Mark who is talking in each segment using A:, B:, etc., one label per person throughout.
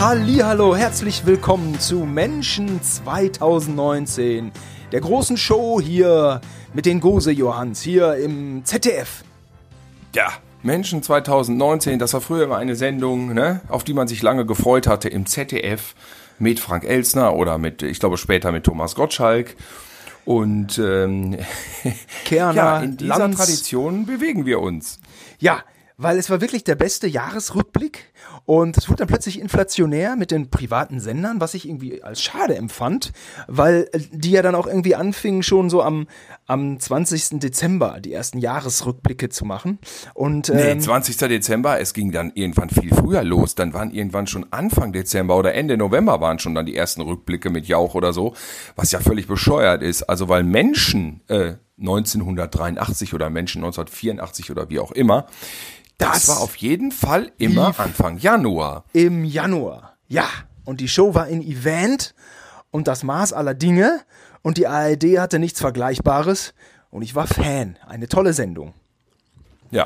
A: Hallo, herzlich willkommen zu Menschen 2019, der großen Show hier mit den Gose Johanns hier im ZDF.
B: Ja, Menschen 2019, das war früher immer eine Sendung, ne, auf die man sich lange gefreut hatte im ZDF mit Frank Elsner oder mit, ich glaube später mit Thomas Gottschalk. Und ähm,
A: Kerner,
B: ja, in dieser
A: Lanz.
B: Tradition bewegen wir uns.
A: Ja, weil es war wirklich der beste Jahresrückblick und es wurde dann plötzlich inflationär mit den privaten Sendern, was ich irgendwie als schade empfand, weil äh, die ja dann auch irgendwie anfingen schon so am, am 20. Dezember die ersten Jahresrückblicke zu machen. Und
B: Nee,
A: ähm,
B: 20. Dezember, es ging dann irgendwann viel früher los. Dann waren irgendwann schon Anfang Dezember oder Ende November waren schon dann die ersten Rückblicke mit Jauch oder so, was ja völlig bescheuert ist. Also weil Menschen äh, 1983 oder Menschen 1984 oder wie auch immer, das,
A: Das
B: war auf jeden Fall immer Anfang Januar.
A: im Januar. Ja, und die Show war in Event und das Maß aller Dinge und die ARD hatte nichts Vergleichbares und ich war Fan. Eine tolle Sendung.
B: Ja.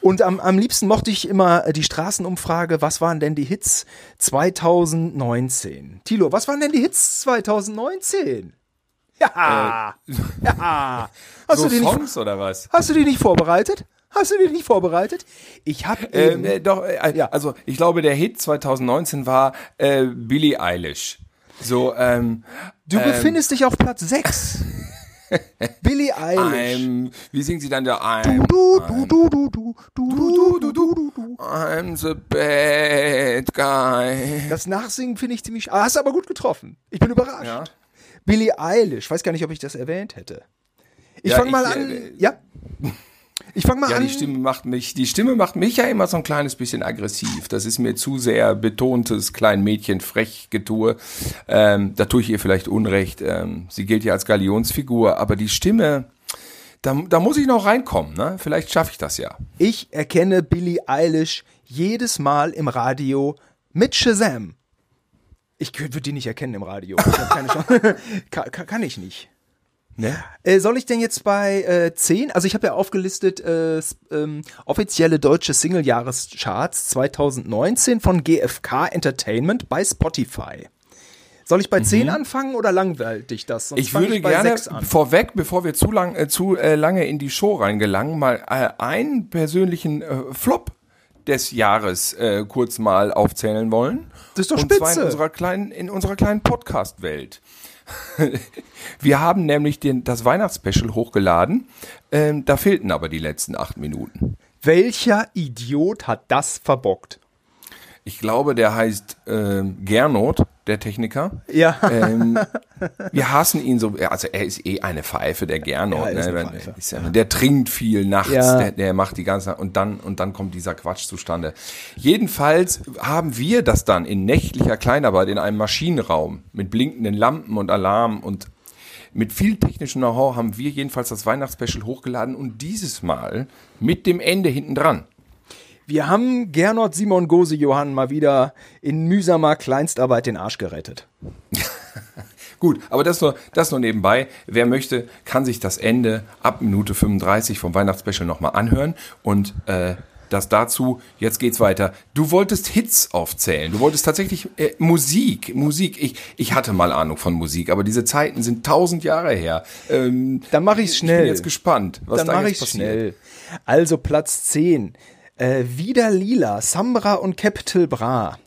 A: Und am, am liebsten mochte ich immer äh, die Straßenumfrage, was waren denn die Hits 2019? Tilo, was waren denn die Hits 2019? Ja, ja. Hast,
B: so
A: du die nicht,
B: Songs oder was?
A: hast du die nicht vorbereitet? Hast du die nicht vorbereitet? Ich habe
B: Ähm, äh, doch, äh,
A: Ja.
B: also ich glaube, der Hit 2019 war äh, Billie Eilish. So, ähm,
A: Du befindest dich auf Platz 6. Billie Eilish.
B: I'm, wie singt sie dann da? I'm,
A: Du, du, du, du, du, du,
B: du, du, du, du. I'm the bad guy.
A: Das Nachsingen finde ich ziemlich. Ah, hast du aber gut getroffen. Ich bin überrascht.
B: Ja.
A: Billie Eilish. Weiß gar nicht, ob ich das erwähnt hätte. Ich
B: Ja,
A: fange mal
B: ich,
A: an.
B: äh,
A: ja. Ich fange mal
B: Ja,
A: an.
B: die Stimme macht mich, die Stimme macht mich ja immer so ein kleines bisschen aggressiv. Das ist mir zu sehr betontes klein Mädchen frech Getue. Ähm, da tue ich ihr vielleicht Unrecht. Ähm, sie gilt ja als Galionsfigur, aber die Stimme, da, da muss ich noch reinkommen. Ne? Vielleicht schaffe ich das ja.
A: Ich erkenne Billie Eilish jedes Mal im Radio mit Shazam. Ich würde die nicht erkennen im Radio. Ich keine Chance. kann, kann ich nicht.
B: Ne?
A: Äh, soll ich denn jetzt bei äh, 10? Also ich habe ja aufgelistet äh, ähm, offizielle deutsche Single-Jahrescharts 2019 von GFK Entertainment bei Spotify. Soll ich bei 10 anfangen oder langweilt dich das? Sonst
B: Mhm. Ich würde
A: bei
B: gerne
A: 6 an.
B: vorweg, bevor wir zu, lang, äh, zu äh, lange in die Show reingelangen, mal äh, einen persönlichen äh, Flop des Jahres äh, kurz mal aufzählen wollen.
A: Das ist doch
B: Und zwar in
A: spitze.
B: unserer kleinen, in unserer kleinen Podcast-Welt. wir haben nämlich den, das Weihnachtsspecial hochgeladen. Ähm, da fehlten aber die letzten acht Minuten.
A: Welcher Idiot hat das verbockt?
B: Ich glaube, der heißt ähm, Gernot, der Techniker.
A: Ja.
B: Ähm, wir hassen ihn so, also er ist eh eine Pfeife, der Gernot.
A: Ja, er
B: ne?
A: Pfeife.
B: ist ja, der trinkt viel nachts,
A: Ja.
B: der, der macht die ganze Nacht und dann, und dann kommt dieser Quatsch zustande. Jedenfalls haben wir das dann in nächtlicher Kleinarbeit in einem Maschinenraum mit blinkenden Lampen und Alarm und mit viel technischem Know-how haben wir jedenfalls das Weihnachtsspecial hochgeladen und dieses Mal mit dem Ende hinten dran.
A: Wir haben Gernot Simon Gose Johann mal wieder in mühsamer Kleinstarbeit den Arsch gerettet.
B: Gut, aber das nur, das nur nebenbei. Wer möchte, kann sich das Ende ab Minute 35 vom Weihnachtsspecial nochmal anhören. Und äh, das dazu, jetzt geht's weiter. Du wolltest Hits aufzählen. Du wolltest tatsächlich äh, Musik. Musik. Ich, ich hatte mal Ahnung von Musik, aber diese Zeiten sind tausend Jahre her. Ähm,
A: Dann mache ich's
B: Ich
A: schnell.
B: bin jetzt gespannt, was
A: Dann
B: da
A: mache
B: jetzt
A: ich
B: passiert.
A: schnell. Also Platz 10. Äh, wieder Lila, Sambra und Capital Bra.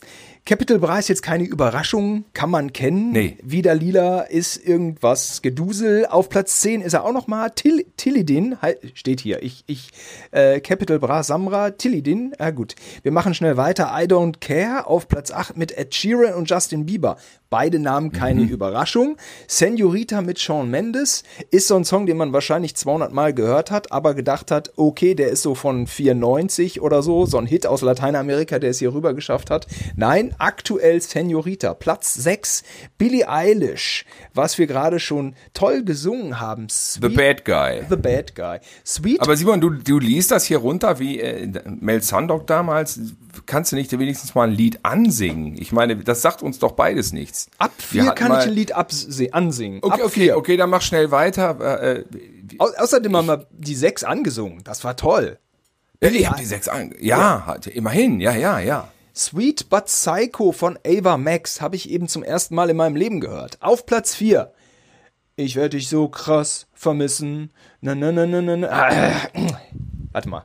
A: Capital Bra ist jetzt keine Überraschung, kann man kennen.
B: Nee.
A: Wieder Lila ist irgendwas Gedusel. Auf Platz 10 ist er auch nochmal Till, Tillidin, halt, steht hier. Ich, ich, äh, Capital Bra, Samra, Tillidin. Ja gut, wir machen schnell weiter. I Don't Care auf Platz 8 mit Ed Sheeran und Justin Bieber. Beide Namen keine Überraschung. Senorita mit Shawn Mendes ist so ein Song, den man wahrscheinlich 200 Mal gehört hat, aber gedacht hat, okay, der ist so von 94 oder so, so ein Hit aus Lateinamerika, der es hier rüber geschafft hat. Nein, aktuell Senorita, Platz 6, Billie Eilish, was wir gerade schon toll gesungen haben.
B: The
A: Sweet,
B: Bad Guy.
A: The Bad Guy. Sweet
B: Aber Simon, du, du liest das hier runter wie äh, Mel Sandock damals. Kannst du nicht wenigstens mal ein Lied ansingen? Ich meine, das sagt uns doch beides nichts.
A: Ab
B: Wir
A: 4
B: hatten
A: kann ich ein Lied ansingen.
B: Okay, okay,
A: vier.
B: okay, dann mach schnell weiter. Äh, äh,
A: Au außerdem haben wir die 6 angesungen. Das war toll.
B: ich habe die sechs an. Ja, halt, immerhin, ja, ja, ja.
A: Sweet But Psycho von Ava Max habe ich eben zum ersten Mal in meinem Leben gehört. Auf Platz 4. Ich werde dich so krass vermissen. Na, na, na, na, na, na. Warte mal.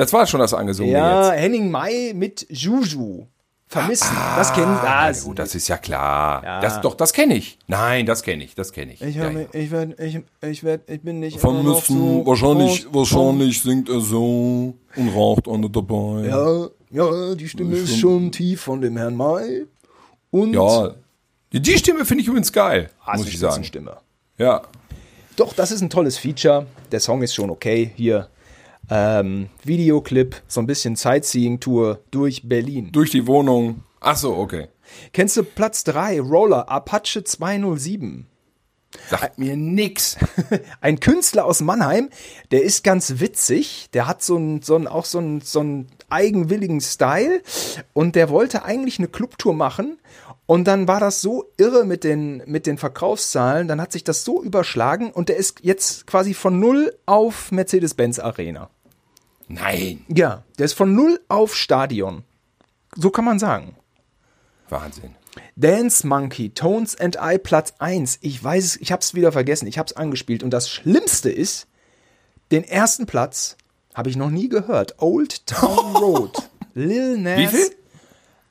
B: Das war schon das angesungen
A: Ja,
B: jetzt.
A: Henning Mai mit Juju. Vermissen. das kennen
B: Ah,
A: das.
B: gut, das ist ja klar.
A: Ja.
B: Das, doch, das kenne ich. Nein, das kenne ich, das kenne ich.
A: Ich,
B: ja, ja.
A: ich, werd, ich, ich, werd, ich bin nicht immer noch
C: Vermissen,
A: so
C: wahrscheinlich,
A: raus-
C: wahrscheinlich singt er so und raucht eine dabei.
A: Ja, ja, die Stimme ist schon tief von dem Herrn Mai. Und
B: Ja. Die Stimme finde ich übrigens geil,
A: Ah,
B: muss ich sagen.
A: Spitzenstimme.
B: Ja.
A: Doch, das ist ein tolles Feature. Der Song ist schon okay. Hier ähm, Videoclip, so ein bisschen Sightseeing-Tour durch Berlin.
B: Durch die Wohnung. Ach so, okay.
A: Kennst du Platz 3, Roller, Apache 207?
B: Sagt mir nix.
A: Ein Künstler aus Mannheim, der ist ganz witzig. Der hat so einen, so einen, auch so einen, so einen eigenwilligen Style. Und der wollte eigentlich eine Clubtour machen. Und dann war das so irre mit den, mit den Verkaufszahlen. Dann hat sich das so überschlagen. Und der ist jetzt quasi von null auf Mercedes-Benz Arena.
B: Nein.
A: Ja, der ist von null auf Stadion. So kann man sagen.
B: Wahnsinn.
A: Dance Monkey, Tones and I Platz 1. Ich weiß es, ich hab's wieder vergessen, ich hab's angespielt. Und das Schlimmste ist, den ersten Platz habe ich noch nie gehört. Old Town Road. Lil Nas.
B: Wie viel?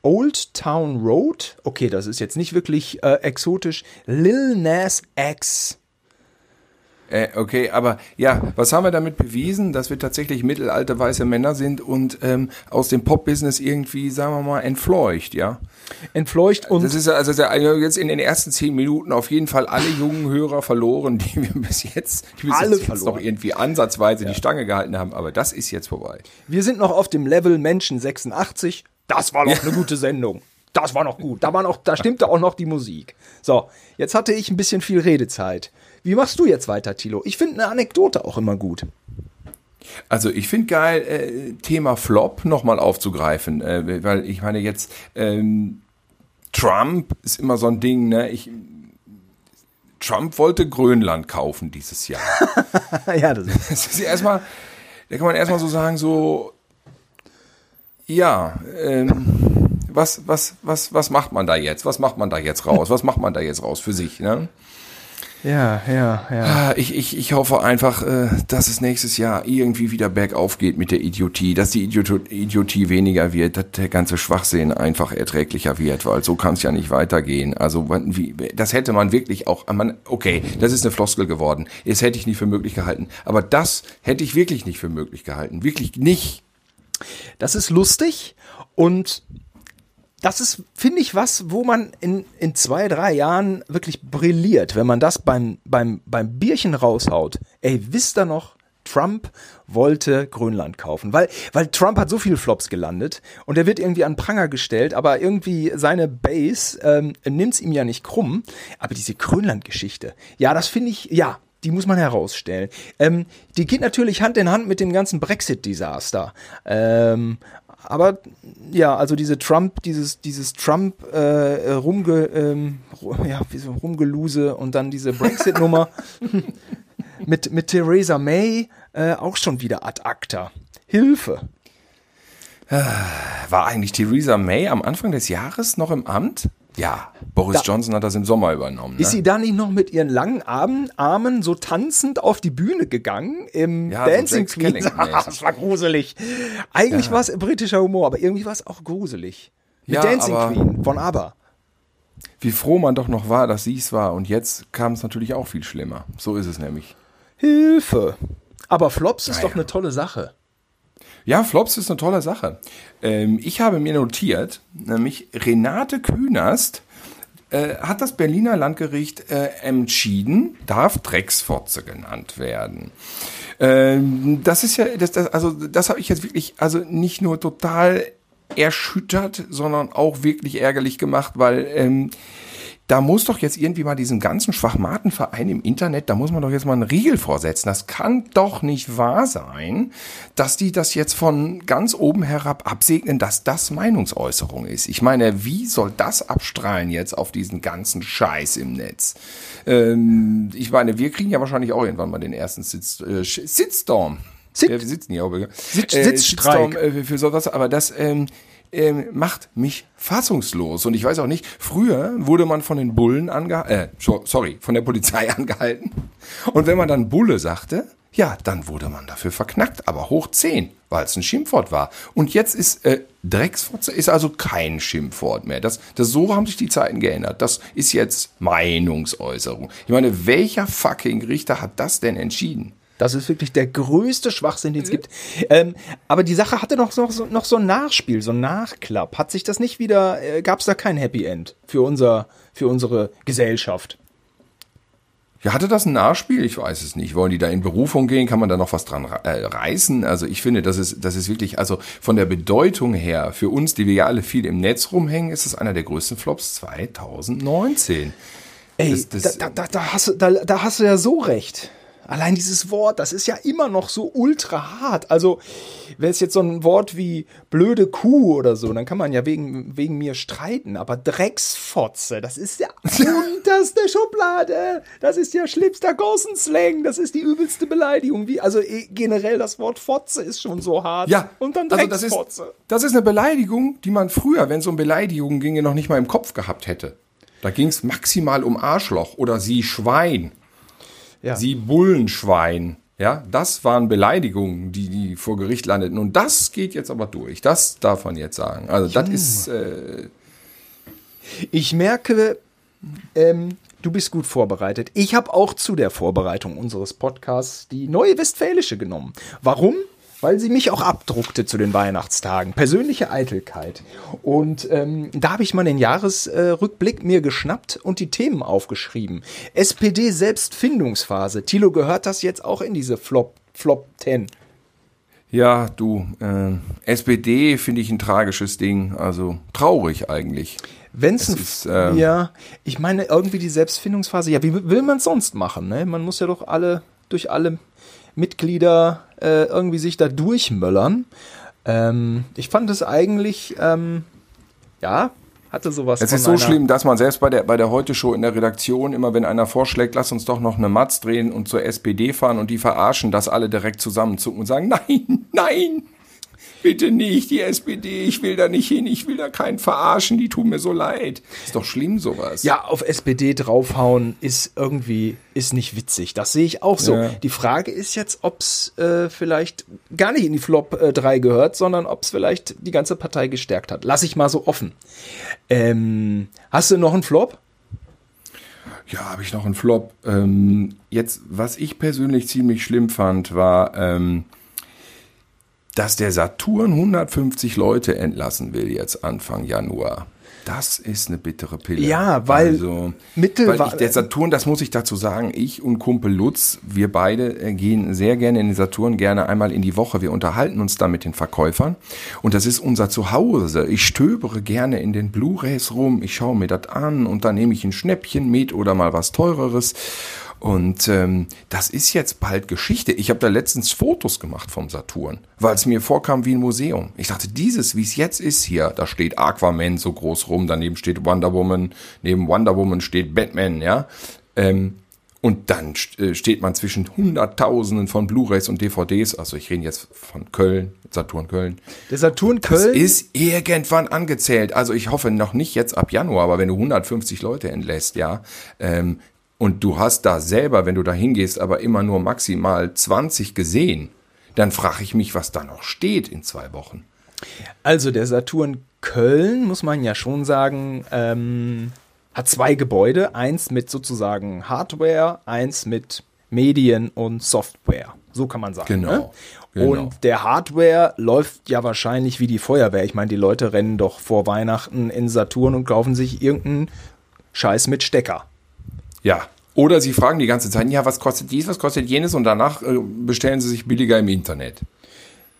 A: Old Town Road. Okay, das ist jetzt nicht wirklich äh, exotisch. Lil Nas X.
B: Äh, okay, aber ja, was haben wir damit bewiesen? Dass wir tatsächlich mittelalte weiße Männer sind und ähm, aus dem Pop-Business irgendwie, sagen wir mal, entfleucht, ja?
A: Entfleucht und
B: Das ist ja- also also jetzt in den ersten zehn Minuten auf jeden Fall alle jungen Hörer verloren, die wir bis jetzt, die bis
A: Alle
B: jetzt, jetzt noch
A: verloren.
B: irgendwie ansatzweise die Stange gehalten haben. Aber das ist jetzt vorbei.
A: wir sind noch auf dem Level Menschen 86. Das war noch eine gute Sendung. Das war noch gut. Da war noch, da stimmte auch noch die Musik. So, jetzt hatte ich ein bisschen viel Redezeit. Wie machst du jetzt weiter, Tilo? Ich finde eine Anekdote auch immer gut.
B: Also ich finde geil, äh, Thema Flop nochmal aufzugreifen, äh, weil ich meine jetzt, ähm, Trump ist immer so ein Ding, ne? Ich, Trump wollte Grönland kaufen dieses Jahr.
A: ja, das ist.
B: Das ist erstmal, da kann man erstmal so sagen, so, ja, ähm, was, was, was, was macht man da jetzt? Was macht man da jetzt raus? Was macht man da jetzt raus für sich, ne?
A: Ja, ja, ja.
B: Ah, Ich, ich, ich hoffe einfach, äh, dass es nächstes Jahr irgendwie wieder bergauf geht mit der Idiotie, dass die Idiotie weniger wird, dass der ganze Schwachsinn einfach erträglicher wird, weil so kann es ja nicht weitergehen. Also wie, das hätte man wirklich auch, man, okay, das ist eine Floskel geworden. Das hätte ich nicht für möglich gehalten. Aber das hätte ich wirklich nicht für möglich gehalten. Wirklich nicht.
A: Das ist lustig und das ist, finde ich, was, wo man in, in zwei, drei Jahren wirklich brilliert, wenn man das beim, beim, beim Bierchen raushaut. Ey, wisst ihr noch, Trump wollte Grönland kaufen, weil, weil Trump hat so viele Flops gelandet und er wird irgendwie an Pranger gestellt, aber irgendwie seine Base ähm, nimmt's ihm ja nicht krumm. Aber diese Grönland-Geschichte, ja, das finde ich, ja, die muss man herausstellen. Ähm, die geht natürlich Hand in Hand mit dem ganzen Brexit-Desaster. Ähm, aber ja, also diese Trump, dieses, dieses Trump äh, rumge, ähm, ja, wie so rumgeluse und dann diese Brexit-Nummer mit, mit Theresa May äh, auch schon wieder ad acta. Hilfe.
B: War eigentlich Theresa May am Anfang des Jahres noch im Amt? Ja, Boris
A: Da-
B: Johnson hat das im Sommer übernommen. Ne?
A: Ist sie da nicht noch mit ihren langen Armen, Armen so tanzend auf die Bühne gegangen im
B: Ja, so
A: Dancing
B: Jack
A: Queen? Das war gruselig. Eigentlich war es britischer Humor, aber irgendwie war es auch gruselig. Mit
B: Ja,
A: Dancing Queen von ABBA.
B: Wie froh man doch noch war, dass sie es war. Und jetzt kam es natürlich auch viel schlimmer. So ist es nämlich.
A: Hilfe. Aber Flops ist doch eine tolle Sache.
B: Ja, Flops ist eine tolle Sache. Ähm, ich habe mir notiert, nämlich Renate Künast äh, hat das Berliner Landgericht äh, entschieden, darf Drecksfotze genannt werden. Ähm, das ist ja, das, das, also das habe ich jetzt wirklich, also nicht nur total erschüttert, sondern auch wirklich ärgerlich gemacht, weil ähm, da muss doch jetzt irgendwie mal diesen ganzen Schwachmatenverein im Internet, da muss man doch jetzt mal einen Riegel vorsetzen. Das kann doch nicht wahr sein, dass die das jetzt von ganz oben herab absegnen, dass das Meinungsäußerung ist. Ich meine, wie soll das abstrahlen jetzt auf diesen ganzen Scheiß im Netz? Ähm, ich meine, wir kriegen ja wahrscheinlich auch irgendwann mal den ersten Sitz, äh, Sitzstorm.
A: Sit-
B: ja, wir sitzen hier auch.
A: Sitz-
B: äh,
A: Sitzstreik.
B: Shitstorm, äh, für sowas, aber das, ähm, ähm, macht mich fassungslos. Und ich weiß auch nicht, früher wurde man von den Bullen angehalten, äh, so- sorry, von der Polizei angehalten. Und wenn man dann Bulle sagte, ja, dann wurde man dafür verknackt, aber hoch 10, weil es ein Schimpfwort war. Und jetzt ist äh, Drecksfotze ist also kein Schimpfwort mehr. Das, das so haben sich die Zeiten geändert. Das ist jetzt Meinungsäußerung. Ich meine, welcher fucking Richter hat das denn entschieden?
A: Das ist wirklich der größte Schwachsinn, den es gibt. Ähm, aber die Sache hatte noch, noch, so- noch so ein Nachspiel, so ein Nachklapp. Hat sich das nicht wieder, äh, gab es da kein Happy End für, unser, für unsere Gesellschaft?
B: Ja, hatte das ein Nachspiel? Ich weiß es nicht. Wollen die da in Berufung gehen? Kann man da noch was dran äh, reißen? Also ich finde, das ist, das ist wirklich, also von der Bedeutung her, für uns, die wir ja alle viel im Netz rumhängen, ist es einer der größten Flops 2019.
A: Ey,
B: Das- das-
A: da, da, da, hast du, da, da hast du ja so recht. Allein dieses Wort, das ist ja immer noch so ultra hart. Also, wäre es jetzt so ein Wort wie blöde Kuh oder so, dann kann man ja wegen, wegen mir streiten. Aber Drecksfotze, das ist ja unterste Schublade. Das ist ja schlimmster Gossenslang. Das ist die übelste Beleidigung. Wie, also eh, generell das Wort Fotze ist schon so hart.
B: Ja,
A: und dann
B: also das ist,
A: Drecksfotze.
B: das ist eine Beleidigung, die man früher, wenn es um Beleidigungen ginge, noch nicht mal im Kopf gehabt hätte. Da ging es maximal um Arschloch oder sie Schwein.
A: Ja.
B: Sie Bullenschwein. Ja, das waren Beleidigungen, die, die vor Gericht landeten. Und das geht jetzt aber durch. Das darf man jetzt sagen. Also, das ist, äh,
A: Ich merke, ähm, du bist gut vorbereitet. Ich habe auch zu der Vorbereitung unseres Podcasts die neue Westfälische genommen. Warum? Weil sie mich auch abdruckte zu den Weihnachtstagen. Persönliche Eitelkeit. Und ähm, da habe ich mal den Jahresrückblick mir geschnappt und die Themen aufgeschrieben. SPD Selbstfindungsphase. Thilo, gehört das jetzt auch in diese Flop, Flop 10?
B: ja, du, äh, SPD finde ich ein tragisches Ding. Also, traurig eigentlich.
A: Wenn's
B: Es
A: ein,
B: ist, ähm,
A: ja, ich meine irgendwie die Selbstfindungsphase. Ja, wie will man es sonst machen? Ne? Man muss ja doch alle durch alle Mitglieder äh, irgendwie sich da durchmöllern. Ähm, ich fand es eigentlich, ähm, ja, hatte sowas.
B: Es ist so schlimm, dass man selbst bei der, bei der Heute-Show in der Redaktion immer, wenn einer vorschlägt, lass uns doch noch eine Matz drehen und zur SPD fahren und die verarschen, dass alle direkt zusammenzucken und sagen, nein, nein, bitte nicht, die SPD, ich will da nicht hin, ich will da keinen verarschen, die tun mir so leid. Ist doch schlimm sowas.
A: Ja, auf SPD draufhauen ist irgendwie, ist nicht witzig. Das sehe ich auch so.
B: Ja.
A: Die Frage ist jetzt, ob es äh, vielleicht gar nicht in die Flop äh, 3 gehört, sondern ob es vielleicht die ganze Partei gestärkt hat. Lass ich mal so offen. Ähm, hast du noch einen Flop?
B: Ja, habe ich noch einen Flop. Ähm, jetzt, was ich persönlich ziemlich schlimm fand, war, ähm, dass der Saturn 150 Leute entlassen will jetzt Anfang Januar. Das ist eine bittere Pille.
A: Ja, weil
B: also, weil ich, der Saturn, das muss ich dazu sagen, ich und Kumpel Lutz, wir beide äh, gehen sehr gerne in den Saturn, gerne einmal in die Woche. Wir unterhalten uns da mit den Verkäufern und das ist unser Zuhause. Ich stöbere gerne in den Blu-rays rum, ich schaue mir das an und dann nehme ich ein Schnäppchen mit oder mal was teureres. Und ähm, das ist jetzt bald Geschichte. Ich habe da letztens Fotos gemacht vom Saturn, weil es mir vorkam wie ein Museum. Ich dachte, dieses, wie es jetzt ist hier, da steht Aquaman so groß rum, daneben steht Wonder Woman, neben Wonder Woman steht Batman, ja. Ähm, und dann äh, steht man zwischen Hunderttausenden von Blu-rays und DVDs. Also ich rede jetzt von Köln, Saturn Köln.
A: Der Saturn
B: Das
A: Köln.
B: ist irgendwann angezählt. Also ich hoffe noch nicht jetzt ab Januar, aber wenn du 150 Leute entlässt, ja, ähm, und du hast da selber, wenn du da hingehst, aber immer nur maximal 20 gesehen, dann frage ich mich, was da noch steht in zwei Wochen.
A: Also der Saturn Köln, muss man ja schon sagen, ähm, hat zwei Gebäude. Eins mit sozusagen Hardware, eins mit Medien und Software. So kann man sagen.
B: Genau,
A: Ne?
B: genau.
A: Und der Hardware läuft ja wahrscheinlich wie die Feuerwehr. Ich meine, die Leute rennen doch vor Weihnachten in Saturn und kaufen sich irgendeinen Scheiß mit Stecker.
B: Ja. Oder sie fragen die ganze Zeit, ja, was kostet dies, was kostet jenes und danach äh, bestellen sie sich billiger im Internet.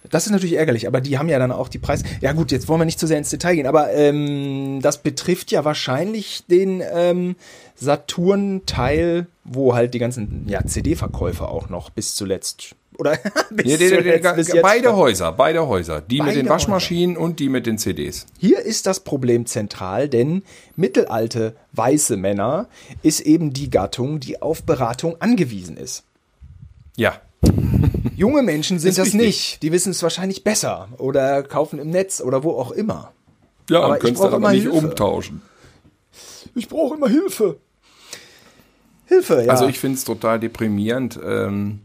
A: Das ist natürlich ärgerlich, aber die haben ja dann auch die Preise. Ja gut, jetzt wollen wir nicht zu sehr ins Detail gehen, aber ähm, das betrifft ja wahrscheinlich den ähm, Saturn-Teil, wo halt die ganzen ja, CD-Verkäufer auch noch bis zuletzt oder zuletzt,
B: die,
A: bis jetzt
B: beide
A: noch-
B: Häuser, beide Häuser. Die
A: Beide
B: mit den Waschmaschinen und die mit den CDs.
A: Hier ist das Problem zentral, denn mittelalte weiße Männer ist eben die Gattung, die auf Beratung angewiesen ist.
B: Ja.
A: Junge Menschen sind das
B: richtig.
A: nicht. Die wissen es wahrscheinlich besser oder kaufen im Netz oder wo auch immer.
C: Ja,
A: Aber
C: und könntest
A: brauche
C: dann
A: immer
C: aber nicht
A: Hilfe.
C: umtauschen.
A: Ich brauche immer Hilfe. Hilfe, ja.
B: Also ich finde es total deprimierend, ähm,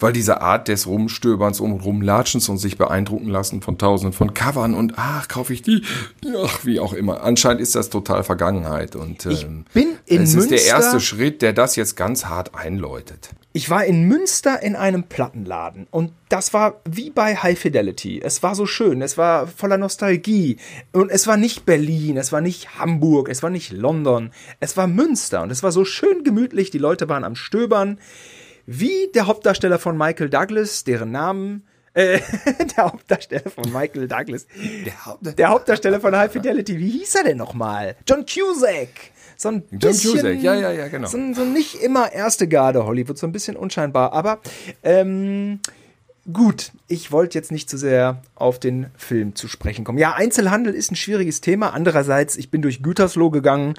B: weil diese Art des Rumstöberns und Rumlatschens und sich beeindrucken lassen von tausenden von Covern und ach, kaufe ich die, ach, wie auch immer. Anscheinend ist das total Vergangenheit und
A: Ich
B: ähm,
A: bin in
B: es ist der
A: Münster-
B: erste Schritt, der das jetzt ganz hart einläutet.
A: Ich war in Münster in einem Plattenladen und das war wie bei High Fidelity. Es war so schön, es war voller Nostalgie und es war nicht Berlin, es war nicht Hamburg, es war nicht London, es war Münster und es war so schön gemütlich, die Leute waren am Stöbern, wie der Hauptdarsteller von Michael Douglas, deren Namen äh, der Hauptdarsteller von Michael Douglas. Der, Hauptdarsteller von High Fidelity, wie hieß er denn nochmal? John Cusack. So ein
B: John
A: bisschen,
B: Cusack, ja, ja, ja, genau.
A: So, ein- so nicht immer erste Garde Hollywood, so ein bisschen unscheinbar. Aber ähm, gut, ich wollte jetzt nicht zu sehr auf den Film zu sprechen kommen. Ja, Einzelhandel ist ein schwieriges Thema. Andererseits, ich bin durch Gütersloh gegangen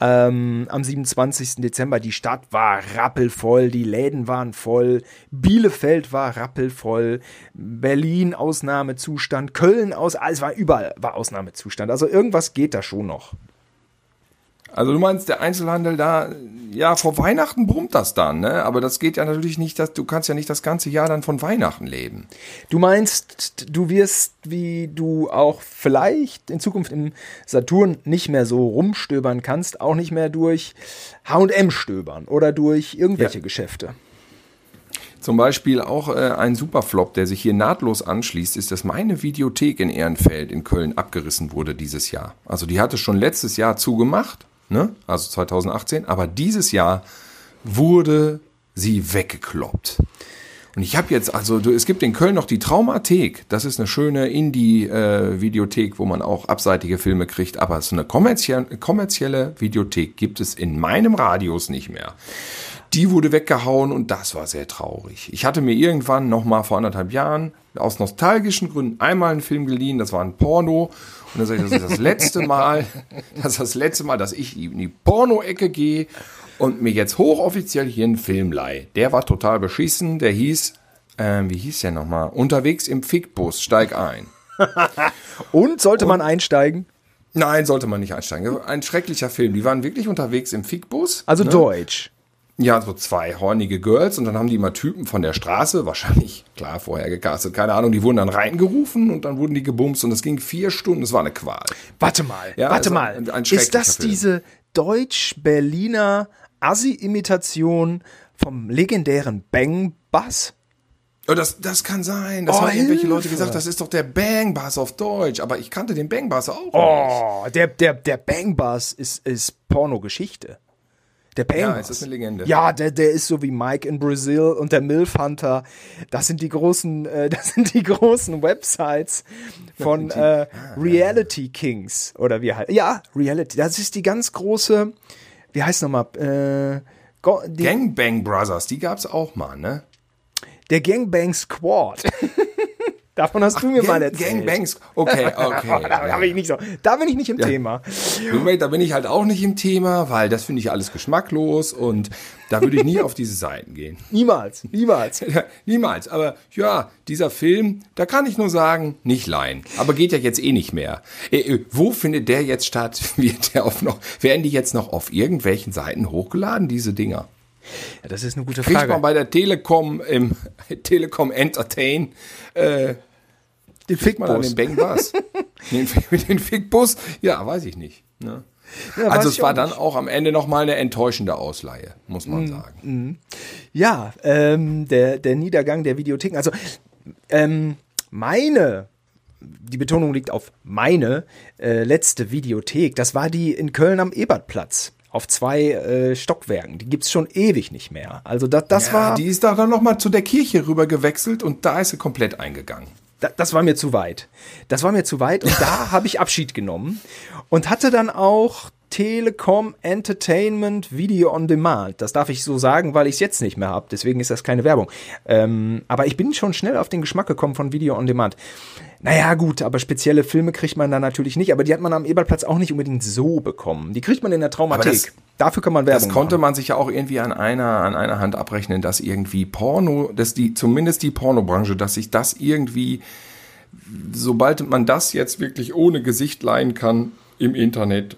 A: ähm, am 27. Dezember. Die Stadt war rappelvoll, die Läden waren voll, Bielefeld war rappelvoll, Berlin Ausnahmezustand, Köln aus, alles war überall war Ausnahmezustand. Also irgendwas geht da schon noch.
B: Also du meinst, der Einzelhandel da, ja, vor Weihnachten brummt das dann, ne? Aber das geht ja natürlich nicht, dass du kannst ja nicht das ganze Jahr dann von Weihnachten leben.
A: Du meinst, du wirst, wie du auch vielleicht in Zukunft im Saturn nicht mehr so rumstöbern kannst, auch nicht mehr durch H&M stöbern oder durch irgendwelche
B: Ja.
A: Geschäfte.
B: Zum Beispiel auch äh, ein Superflop, der sich hier nahtlos anschließt, ist, dass meine Videothek in Ehrenfeld in Köln abgerissen wurde dieses Jahr. Also die hatte schon letztes Jahr zugemacht, ne? also 2018, aber dieses Jahr wurde sie weggekloppt. Und ich habe jetzt, also es gibt in Köln noch die Traumathek. Das ist eine schöne Indie-Videothek, wo man auch abseitige Filme kriegt. Aber so eine kommerzielle, kommerzielle Videothek gibt es in meinem Radius nicht mehr. Die wurde weggehauen und das war sehr traurig. Ich hatte mir irgendwann noch mal vor anderthalb Jahren aus nostalgischen Gründen einmal einen Film geliehen. Das war ein Porno. Und dann sage ich, das ist das letzte Mal, das ist das letzte Mal, dass ich in die Porno-Ecke gehe und mir jetzt hochoffiziell hier einen Film leihe. Der war total beschissen. Der hieß, ähm, wie hieß der nochmal? Unterwegs im Fickbus, steig ein.
A: Und sollte man einsteigen?
B: Nein, sollte man nicht einsteigen. Ein schrecklicher Film. Die waren wirklich unterwegs im Fickbus.
A: Also
B: ne?
A: Deutsch.
B: Ja, so zwei hornige Girls und dann haben die immer Typen von der Straße, wahrscheinlich, klar, vorher gecastet, keine Ahnung, die wurden dann reingerufen und dann wurden die gebumst und das ging vier Stunden, es war eine Qual.
A: Warte mal,
B: Ja,
A: warte mal.
B: ein- ein
A: ist das
B: Film.
A: diese Deutsch-Berliner Assi-Imitation vom legendären Bang Bass?
B: Ja, das, das kann sein, das
A: Oh,
B: haben irgendwelche
A: Hilfe.
B: Leute gesagt, das ist doch der Bang Bass auf Deutsch, aber ich kannte den Bang Bass auch nicht.
A: Oh, der, der, der Bang Bass ist, ist Pornogeschichte. Der Bang
B: Ja, es ist eine Legende.
A: Ja, der, der ist so wie Mike in Brazil und der Milf Hunter. Das sind die großen, äh, das sind die großen Websites von äh, Reality Kings oder wie halt. Ja, Reality. Das ist die ganz große. Wie heißt nochmal? Äh,
B: Gangbang Brothers, die gab's auch mal, ne?
A: der Gangbang Squad. Davon hast du mir mal erzählt.
B: Gangbangs, okay, okay.
A: da, da bin ich nicht so. Da bin ich nicht im Thema.
B: Moment, da bin ich halt auch nicht im Thema, weil das finde ich alles geschmacklos und da würde ich nie auf diese Seiten gehen.
A: Niemals, niemals.
B: Ja, niemals. Aber ja, dieser Film, da kann ich nur sagen, nicht leihen. Aber geht ja jetzt eh nicht mehr. Äh, äh, wo findet der jetzt statt? Wird der auf noch, werden die jetzt noch auf irgendwelchen Seiten hochgeladen, diese Dinger?
A: Ja, das ist eine gute
B: Kriegt
A: Frage.
B: man bei der Telekom im Telekom Entertain äh,
A: den
B: kriegt man
A: Fickbus.
B: den Bang Bass. den, den Fickbus? Ja, weiß ich nicht. Ne?
A: Ja,
B: also es war dann
A: nicht.
B: auch am Ende noch mal eine enttäuschende Ausleihe, muss man sagen.
A: Ja, ähm, der, der Niedergang der Videotheken. Also ähm, meine, die Betonung liegt auf meine äh, letzte Videothek, das war die in Köln am Ebertplatz. Auf zwei äh, Stockwerken. Die gibt's schon ewig nicht mehr. Also das, das
B: Ja,
A: war.
B: die ist da dann noch mal zu der Kirche rüber gewechselt und da ist sie komplett eingegangen.
A: Da- das war mir zu weit. Das war mir zu weit und da habe ich Abschied genommen und hatte dann auch Telekom Entertainment Video on Demand. Das darf ich so sagen, weil ich es jetzt nicht mehr habe. Deswegen ist das keine Werbung. Ähm, aber ich bin schon schnell auf den Geschmack gekommen von Video on Demand. Naja, gut, aber spezielle Filme kriegt man da natürlich nicht. Aber die hat man am Ebertplatz auch nicht unbedingt so bekommen. Die kriegt man in der Traumathek.
B: das-
A: Dafür kann man Werbung
B: Das konnte
A: machen.
B: man sich ja auch irgendwie an einer, an einer Hand abrechnen, dass irgendwie Porno, dass die, zumindest die Pornobranche, dass sich das irgendwie sobald man das jetzt wirklich ohne Gesicht leihen kann im Internet,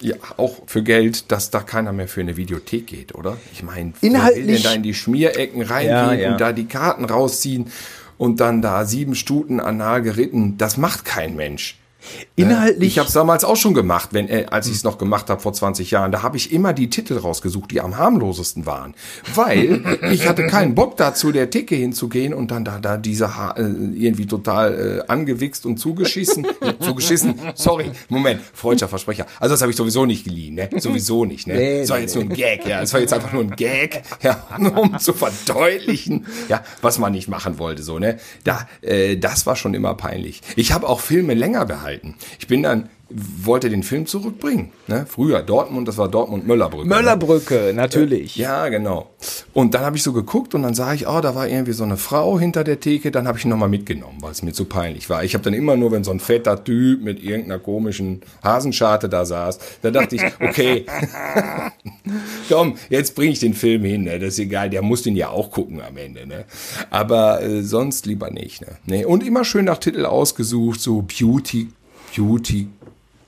B: ja, auch für Geld, dass da keiner mehr für eine Videothek geht, oder? Ich meine, wer will
A: Inhaltlich-
B: denn da in die Schmierecken reingehen
A: Ja, ja.
B: und da die Karten rausziehen und dann da sieben Stuten anal geritten? Das macht kein Mensch.
A: Inhaltlich.
B: Ich habe es damals auch schon gemacht, wenn, äh, als ich es noch gemacht habe vor 20 Jahren. Da habe ich immer die Titel rausgesucht, die am harmlosesten waren. Weil ich hatte keinen Bock da zu der Theke hinzugehen und dann da, da diese ha äh, irgendwie total äh, angewichst und zugeschissen. zugeschissen, sorry, Moment, freudscher Versprecher. Also das habe ich sowieso nicht geliehen, ne? Sowieso nicht, ne?
A: Nee,
B: das war jetzt nur ein Gag, ja. Das war jetzt einfach nur ein Gag, ja, um zu verdeutlichen, ja, was man nicht machen wollte, so, ne? Da, äh, das war schon immer peinlich. Ich habe auch Filme länger behalten. Ich bin dann, wollte den Film zurückbringen, ne? Früher, Dortmund, das war Dortmund-Möllerbrücke. ne?
A: Möllerbrücke, natürlich.
B: Ja, genau. Und dann habe ich so geguckt und dann sah ich, oh, da war irgendwie so eine Frau hinter der Theke. Dann habe ich ihn nochmal mitgenommen, weil es mir zu peinlich war. Ich habe dann immer nur, wenn so ein fetter Typ mit irgendeiner komischen Hasenscharte da saß, da dachte ich, okay, komm, jetzt bringe ich den Film hin. Ne? Das ist egal, der muss den ja auch gucken am Ende. Ne? Aber äh, sonst lieber nicht. Ne? Nee. Und immer schön nach Titel ausgesucht, so Beauty, Beauty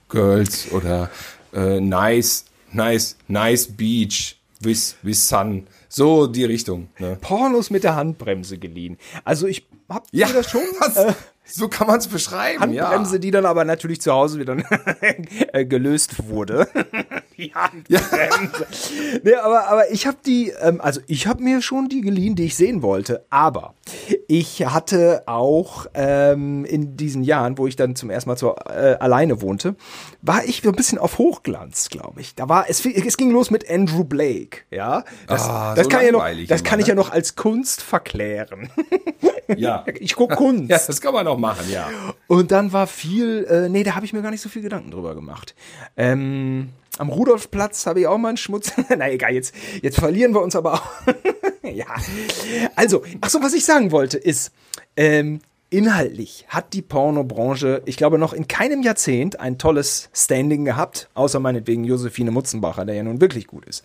B: Girls oder äh, Nice, Nice, Nice Beach with, with Sun. So die Richtung. Ne?
A: Pornos mit der Handbremse geliehen. Also ich hab
B: Ja,
A: das schon.
B: was,
A: Äh,
B: so kann man es beschreiben.
A: Handbremse,
B: ja.
A: die dann aber natürlich zu Hause wieder äh, gelöst wurde. die Handbremse. Nee, aber, aber ich habe die, ähm, also ich habe mir schon die geliehen, die ich sehen wollte. Aber ich hatte auch ähm, in diesen Jahren, wo ich dann zum ersten Mal so, äh, alleine wohnte, war ich so ein bisschen auf Hochglanz, glaube ich. Da war es, es ging los mit Andrew Blake, ja. Das,
B: Ah,
A: das
B: so
A: kann ja noch, das
B: immer,
A: kann ich ja
B: ne?
A: noch als Kunst verklären.
B: Ja.
A: Ich gucke Kunst.
B: ja, das kann man auch machen, ja.
A: Und dann war viel, äh, nee, da habe ich mir gar nicht so viel Gedanken drüber gemacht. Ähm, am Rudolfplatz habe ich auch mal einen Schmutz. Na egal, jetzt, jetzt verlieren wir uns aber auch. ja. Also, ach so, was ich sagen wollte ist, ähm, inhaltlich hat die Pornobranche, ich glaube, noch in keinem Jahrzehnt ein tolles Standing gehabt, außer meinetwegen Josephine Mutzenbacher, der ja nun wirklich gut ist.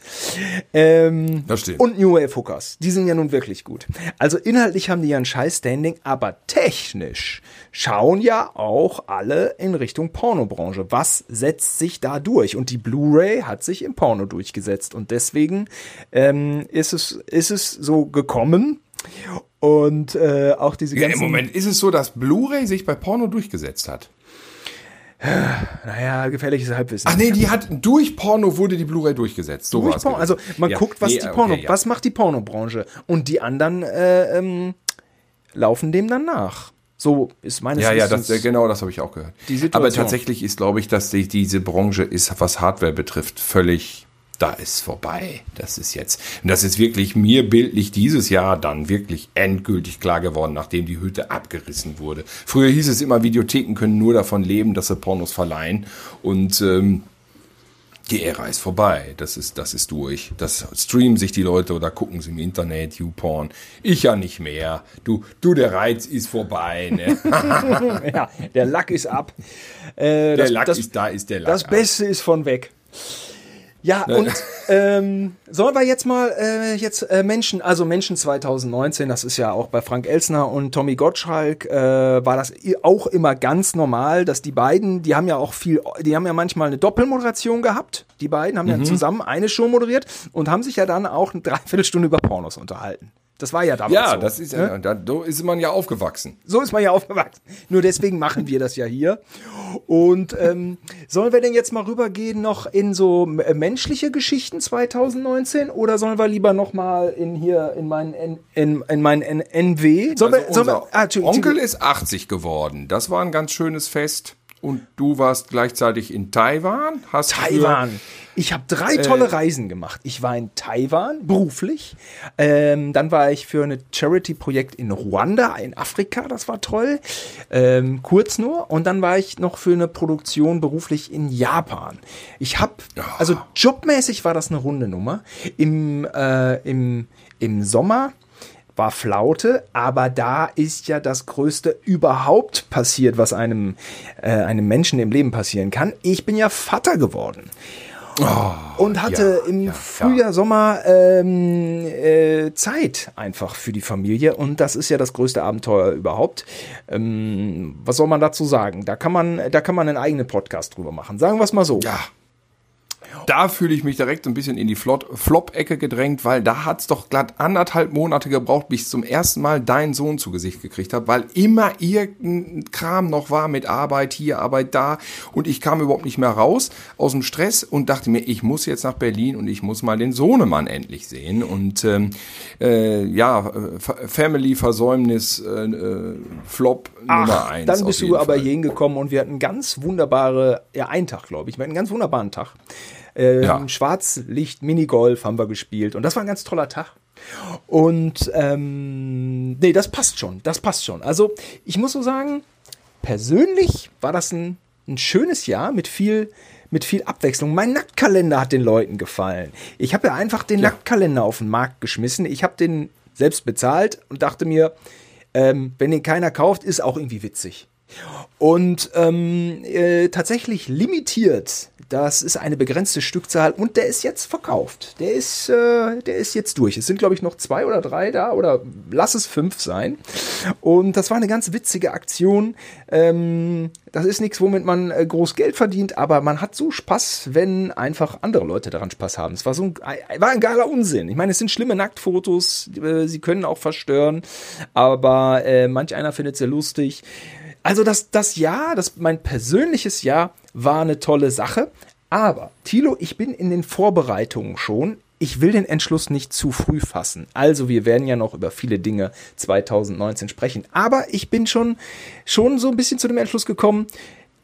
A: Ähm. Und New Wave Hookers, die sind ja nun wirklich gut. Also inhaltlich haben die ja ein scheiß Standing, aber technisch schauen ja auch alle in Richtung Pornobranche. Was setzt sich da durch? Und die Blu-ray hat sich im Porno durchgesetzt und deswegen ähm, ist es ist es so gekommen. Und äh, auch diese
B: ja.
A: ganzen
B: Im Moment ist es so, dass Blu-ray sich bei Porno durchgesetzt hat.
A: naja, gefährliches Halbwissen.
B: Ach nee, die hat durch Porno wurde die Blu-ray durchgesetzt. So
A: Durch Porno. Also man
B: Ja,
A: guckt, was
B: nee,
A: die
B: okay,
A: Porno,
B: ja.
A: was macht die Pornobranche und die anderen äh, ähm, laufen dem dann nach. So ist meines
B: Ja, ja, das, genau, das habe ich auch gehört. Aber tatsächlich ist, glaube ich, dass die, diese Branche ist, was Hardware betrifft, völlig, da ist vorbei. Das ist jetzt, und das ist wirklich mir bildlich dieses Jahr dann wirklich endgültig klar geworden, nachdem die Hütte abgerissen wurde. Früher hieß es immer, Videotheken können nur davon leben, dass sie Pornos verleihen und ähm, die Ära ist vorbei. Das ist, das ist durch. Das streamen sich die Leute oder gucken sie im Internet, YouPorn. Ich ja nicht mehr. Du, du, der Reiz ist vorbei. Ne?
A: ja, der Lack ist ab. Äh,
B: Der
A: das,
B: Lack
A: das,
B: ist da, ist der Lack.
A: Das Beste ist von weg. Ja,
B: Ne.
A: und ähm, sollen wir jetzt mal äh, jetzt äh, Menschen, also Menschen 2019, das ist ja auch bei Frank Elsner und Tommy Gottschalk, äh, war das auch immer ganz normal, dass die beiden, die haben ja auch viel, die haben ja manchmal eine Doppelmoderation gehabt. Die beiden
B: Mhm.
A: haben ja zusammen eine Show moderiert und haben sich ja dann auch eine Dreiviertelstunde über Pornos unterhalten. Das war ja damals
B: Ja,
A: so.
B: das ist ja, da so ist man ja aufgewachsen.
A: So ist man ja aufgewachsen. Nur deswegen machen wir das ja hier. Und ähm, sollen wir denn jetzt mal rübergehen noch in so äh, menschliche Geschichten 2019 oder sollen wir lieber noch mal in hier in meinen in, in meinen NW? Sollen
B: Also
A: wir, sollen wir, ah,
B: Onkel ist 80 geworden. Das war ein ganz schönes Fest. Und du warst gleichzeitig in Taiwan. Hast für-
A: Taiwan. Ich habe drei tolle Reisen gemacht. Ich war in Taiwan beruflich. Ähm, dann war ich für ein Charity-Projekt in Ruanda, in Afrika. Das war toll. Ähm, kurz nur. Und dann war ich noch für eine Produktion beruflich in Japan. Ich habe, also jobmäßig war das eine runde Nummer. Im, äh, im, im Sommer war Flaute, aber da ist ja das Größte überhaupt passiert, was einem, äh, einem Menschen im Leben passieren kann. Ich bin ja Vater geworden. und hatte
B: ja,
A: im
B: ja,
A: Frühjahr, Sommer ähm, äh, Zeit einfach für die Familie und das ist ja das größte Abenteuer überhaupt. Ähm, was soll man dazu sagen? Da kann man, da kann man einen eigenen Podcast drüber machen. Sagen wir es mal so.
B: Ja. Da fühle ich mich direkt ein bisschen in die Flop-Ecke gedrängt, weil da hat's doch glatt anderthalb Monate gebraucht, bis ich zum ersten Mal deinen Sohn zu Gesicht gekriegt habe, weil immer irgendein Kram noch war mit Arbeit hier, Arbeit da und ich kam überhaupt nicht mehr raus aus dem Stress und dachte mir, ich muss jetzt nach Berlin und ich muss mal den Sohnemann endlich sehen und ähm, äh, ja, Fa- Family-Versäumnis, äh, äh, Flop Nummer eins.
A: dann bist du aber
B: Fall.
A: hier hingekommen und wir hatten ganz wunderbare, ja, einen Tag, glaube ich. Wir hatten einen ganz wunderbaren Tag. Ähm,
B: Ja.
A: Schwarzlicht, Minigolf haben wir gespielt und das war ein ganz toller Tag. Und ähm, nee, das passt schon, das passt schon. Also ich muss so sagen, persönlich war das ein, ein schönes Jahr mit viel mit viel Abwechslung. Mein Nacktkalender hat den Leuten gefallen. Ich habe ja einfach den Nacktkalender auf den Markt geschmissen. Ich habe den selbst bezahlt und dachte mir, ähm, wenn den keiner kauft, ist auch irgendwie witzig. Und ähm, äh, tatsächlich limitiert. Das ist eine begrenzte Stückzahl und der ist jetzt verkauft. Der ist, äh, der ist jetzt durch. Es sind, glaube ich, noch zwei oder drei da oder lass es fünf sein. Und das war eine ganz witzige Aktion. Ähm, das ist nichts, womit man äh, groß Geld verdient, aber man hat so Spaß, wenn einfach andere Leute daran Spaß haben. Es war so ein, äh, war ein geiler Unsinn. Ich meine, es sind schlimme Nacktfotos, äh, sie können auch verstören, aber äh, manch einer findet es sehr lustig. Also das, das Jahr, das, mein persönliches Jahr war eine tolle Sache. Aber, Thilo, ich bin in den Vorbereitungen schon. Ich will den Entschluss nicht zu früh fassen. Also, wir werden ja noch über viele Dinge 2019 sprechen. Aber ich bin schon, schon so ein bisschen zu dem Entschluss gekommen,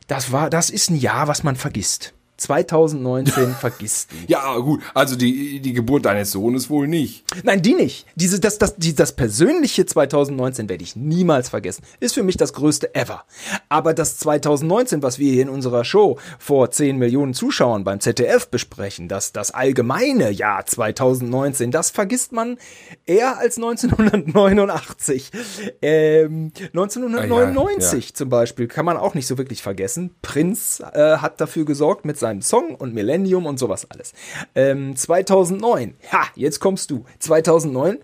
A: das war, das ist ein Jahr, was man vergisst. 2019 vergisst nie.
B: Ja, gut. Also die, die Geburt deines Sohnes wohl nicht.
A: Nein, die nicht. Diese, das, das, die, das persönliche 2019 werde ich niemals vergessen. Ist für mich das größte ever. Aber das 2019, was wir hier in unserer Show vor 10 Millionen Zuschauern beim ZDF besprechen, das, das allgemeine Jahr 2019, das vergisst man eher als 1989. Ähm, 1999 zum Beispiel kann man auch nicht so wirklich vergessen. Prinz äh, hat dafür gesorgt mit seinem Song und Millennium und sowas alles. Ähm, 2009, ha, jetzt kommst du. 2009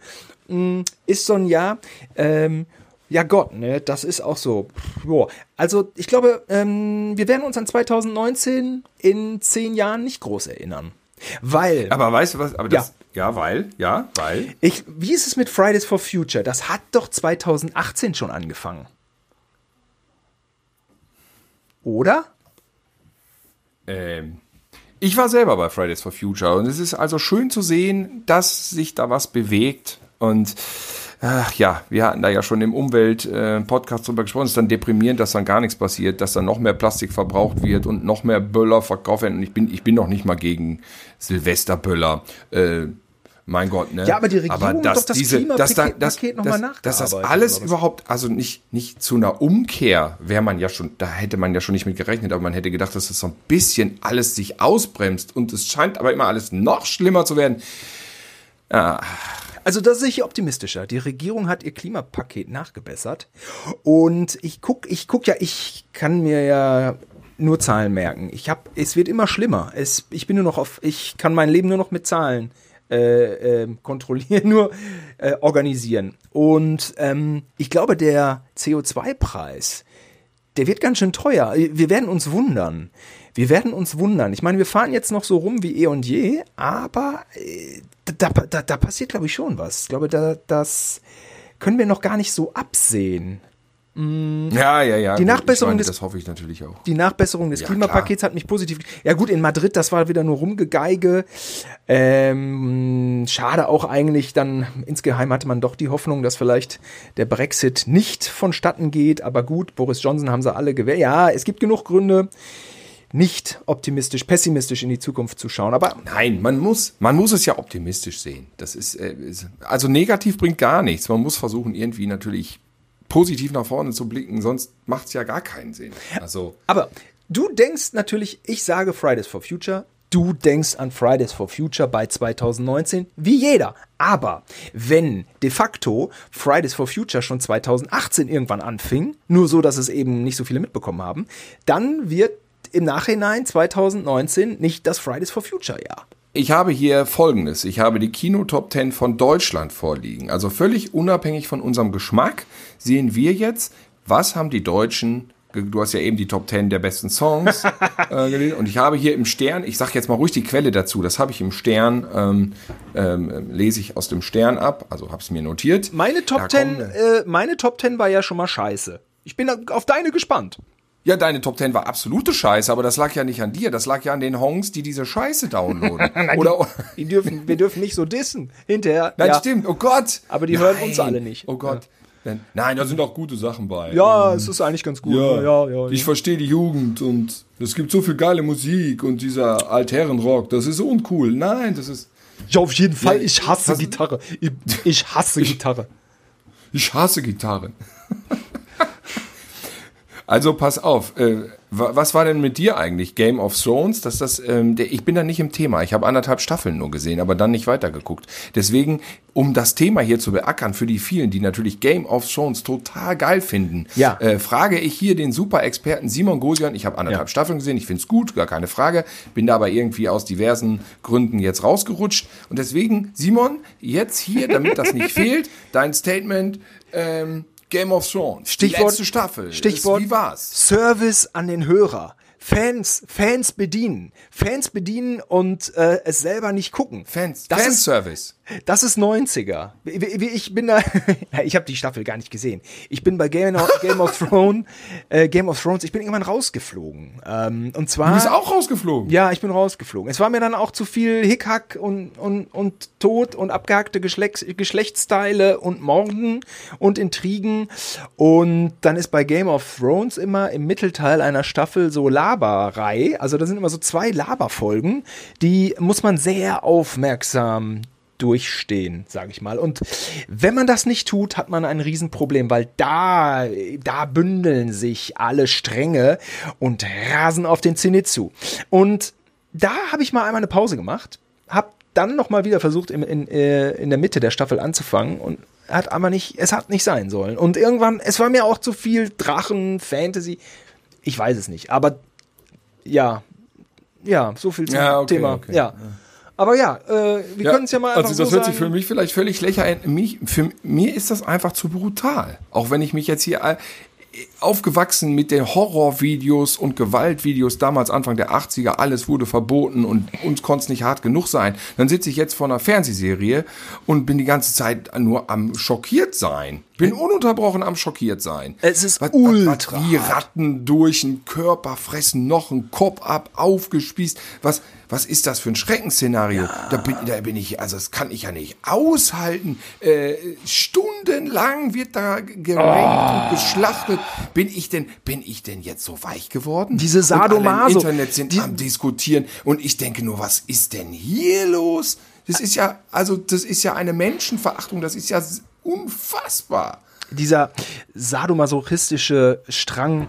A: mh, ist so ein Jahr, ähm, ja Gott, ne, das ist auch so. Joa. Also ich glaube, ähm, wir werden uns an 2019 in zehn Jahren nicht groß erinnern. Weil,
B: Aber weißt du was? Aber das, ja, weil, ja, weil.
A: ich, wie ist es mit Fridays for Future? Das hat doch 2018 schon angefangen. Oder?
B: Ähm, ich war selber bei Fridays for Future und es ist also schön zu sehen, dass sich da was bewegt und ach ja, wir hatten da ja schon im Umwelt-Podcast drüber gesprochen. Es ist dann deprimierend, dass dann gar nichts passiert, dass dann noch mehr Plastik verbraucht wird und noch mehr Böller verkauft werden. Und ich bin, ich bin noch nicht mal gegen Silvesterböller. Äh, mein Gott, ne?
A: Ja, aber die Regierung hat doch das
B: dass da-
A: Klimapaket
B: dass-
A: noch mal
B: dass- Dass das alles überhaupt, also nicht, nicht zu einer Umkehr wäre man ja schon, da hätte man ja schon nicht mit gerechnet, aber man hätte gedacht, dass das so ein bisschen alles sich ausbremst und es scheint aber immer alles noch schlimmer zu werden.
A: Also da sehe ich optimistischer. Die Regierung hat ihr Klimapaket nachgebessert. Und ich guck, ich guck ja, ich kann mir ja nur Zahlen merken. Ich hab, es wird immer schlimmer. Es, ich bin nur noch auf, ich kann mein Leben nur noch mit Zahlen äh, ähm, kontrollieren, nur äh, organisieren. Und ähm, ich glaube, der CO2-Preis, der wird ganz schön teuer. Wir werden uns wundern. Wir werden uns wundern. Ich meine, wir fahren jetzt noch so rum wie eh und je, aber äh, da, da, da passiert, glaube ich, schon was. Ich glaube, da, das können wir noch gar nicht so absehen.
B: Ja, ja, ja.
A: Die
B: gut,
A: Nachbesserung
B: meine,
A: des-
B: Das hoffe ich natürlich auch.
A: Die Nachbesserung des
B: Ja,
A: Klimapakets hat mich positiv. Ja gut, in Madrid, das war wieder nur Rumgegeige. Ähm, schade auch eigentlich. Dann insgeheim hatte man doch die Hoffnung, dass vielleicht der Brexit nicht vonstatten geht. Aber gut, Boris Johnson haben sie alle gewählt. Ja, es gibt genug Gründe, nicht optimistisch, pessimistisch in die Zukunft zu schauen. Aber
B: Nein, man muss, man muss es ja optimistisch sehen. Das ist, äh, ist also negativ bringt gar nichts. Man muss versuchen, irgendwie natürlich positiv nach vorne zu blicken, sonst macht es ja gar keinen Sinn. Also
A: Aber du denkst natürlich, ich sage Fridays for Future. Du denkst an Fridays for Future bei 2019, wie jeder. Aber wenn de facto Fridays for Future schon 2018 irgendwann anfing, nur so, dass es eben nicht so viele mitbekommen haben, dann wird im Nachhinein 2019 nicht das Fridays for Future Jahr.
B: Ich habe hier folgendes. Ich habe die Kino-Top 10 von Deutschland vorliegen. Also völlig unabhängig von unserem Geschmack sehen wir jetzt, was haben die Deutschen Du hast ja eben die Top 10 der besten Songs äh, gelesen. Und ich habe hier im Stern, ich sage jetzt mal ruhig die Quelle dazu, das habe ich im Stern, ähm, ähm, lese ich aus dem Stern ab, also habe es mir notiert.
A: Meine Top
B: Da
A: 10,
B: kommen-
A: äh, meine Top 10 war ja schon mal scheiße. Ich bin auf deine gespannt.
B: Ja, deine Top 10 war absolute Scheiße, aber das lag ja nicht an dir, das lag ja an den Hongs, die diese Scheiße downloaden. Oder
A: Die dürfen, wir dürfen nicht so dissen. Hinterher.
B: Nein,
A: ja.
B: stimmt. Oh Gott.
A: Aber die hören
B: Nein.
A: uns alle nicht.
B: Oh Gott. Nein, Nein, da sind auch gute Sachen bei.
A: Ja, es ist eigentlich ganz gut.
C: Ja,
A: ja, ja.
C: ich verstehe die Jugend und es gibt so viel geile Musik und dieser Altherrenrock, das ist uncool. Nein, das ist.
A: Ja, auf jeden Fall. Ich hasse Gitarre. Ich, ich hasse Gitarre.
B: Ich hasse Gitarren. Also pass auf, äh, wa- was war denn mit dir eigentlich? Game of Thrones? Dass das, ähm, der, ich bin da nicht im Thema. Ich habe anderthalb Staffeln nur gesehen, aber dann nicht weitergeguckt. Deswegen, um das Thema hier zu beackern, für die vielen, die natürlich Game of Thrones total geil finden,
A: Ja.
B: äh, frage ich hier den Super-Experten Simon Gosian. Ich habe anderthalb
A: Ja.
B: Staffeln gesehen, ich find's gut, gar keine Frage. Bin da aber irgendwie aus diversen Gründen jetzt rausgerutscht. Und deswegen, Simon, jetzt hier, damit das nicht fehlt, dein Statement, ähm, Game of Thrones.
A: Stichwort-
B: Die letzte Staffel.
A: Stichwort
B: Wie war's?
A: Service an den Hörer. Fans, Fans bedienen. Fans bedienen und äh, es selber nicht gucken.
B: Fans,
A: das ist,
B: Fanservice.
A: das ist 90er. Wie- wie- Ich bin da, ich habe die Staffel gar nicht gesehen. Ich bin bei Game of, Game of Thrones, äh, Game of Thrones, ich bin irgendwann rausgeflogen. Ähm, und zwar.
B: Du bist auch rausgeflogen.
A: Ja, ich bin rausgeflogen. Es war mir dann auch zu viel Hickhack und, und, und Tod und abgehackte Geschlechts Geschlechtsteile und Morden und Intrigen. Und dann ist bei Game of Thrones immer im Mittelteil einer Staffel so Laberei. Also da sind immer so zwei Laberfolgen, die muss man sehr aufmerksam durchstehen, sage ich mal. Und wenn man das nicht tut, hat man ein Riesenproblem, weil da, da bündeln sich alle Stränge und rasen auf den Zenit zu. Und da habe ich mal einmal eine Pause gemacht, habe dann noch mal wieder versucht, in, in, äh, in der Mitte der Staffel anzufangen und hat aber nicht, es hat nicht sein sollen. Und irgendwann, es war mir auch zu viel Drachen, Fantasy, ich weiß es nicht, aber ja, ja, so viel zum
B: Ja, okay,
A: Thema.
B: okay.
A: Ja. Aber ja, äh, wir können es ja mal einfach
B: Also das
A: so
B: hört
A: sagen.
B: sich für mich vielleicht völlig lächer ein. Mich, für mir ist das einfach zu brutal. Auch wenn ich mich jetzt hier äh, aufgewachsen mit den Horrorvideos und Gewaltvideos damals Anfang der 80er, alles wurde verboten und uns konnte es nicht hart genug sein. Dann sitze ich jetzt vor einer Fernsehserie und bin die ganze Zeit nur am schockiert sein. Bin ununterbrochen am schockiert sein.
A: Es ist
B: was,
A: ultra
B: was, wie Ratten durch den Körper fressen, noch einen Kopf ab, aufgespießt. Was, was ist das für ein Schreckensszenario? Da, bin, da bin ich, also das kann ich ja nicht aushalten. Äh, stundenlang wird da gerankt und geschlachtet. Bin ich denn, bin ich denn jetzt so weich geworden?
A: Diese Sadomaso.
B: im Internet sind
A: Die-
B: am diskutieren und ich denke nur, was ist denn hier los? Das ist ja, also das ist ja eine Menschenverachtung. Das ist ja unfassbar.
A: dieser sadomasochistische Strang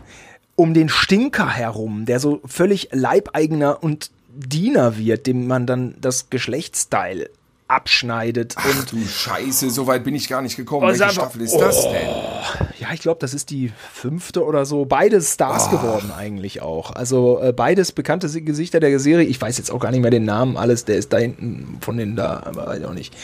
A: um den Stinker herum, der so völlig Leibeigener und Diener wird, dem man dann das Geschlechtsteil abschneidet.
B: Ach
A: und
B: du Scheiße, so weit bin ich gar nicht gekommen.
A: Oh,
B: Welche
A: mal-
B: Staffel ist das denn?
A: ja, ich glaube, das ist die fünfte oder so. Beides Stars geworden eigentlich auch. Also äh, beides bekannte Si- Gesichter der Serie. Ich weiß jetzt auch gar nicht mehr den Namen alles. Der ist da hinten von den da, aber weiß ich auch nicht.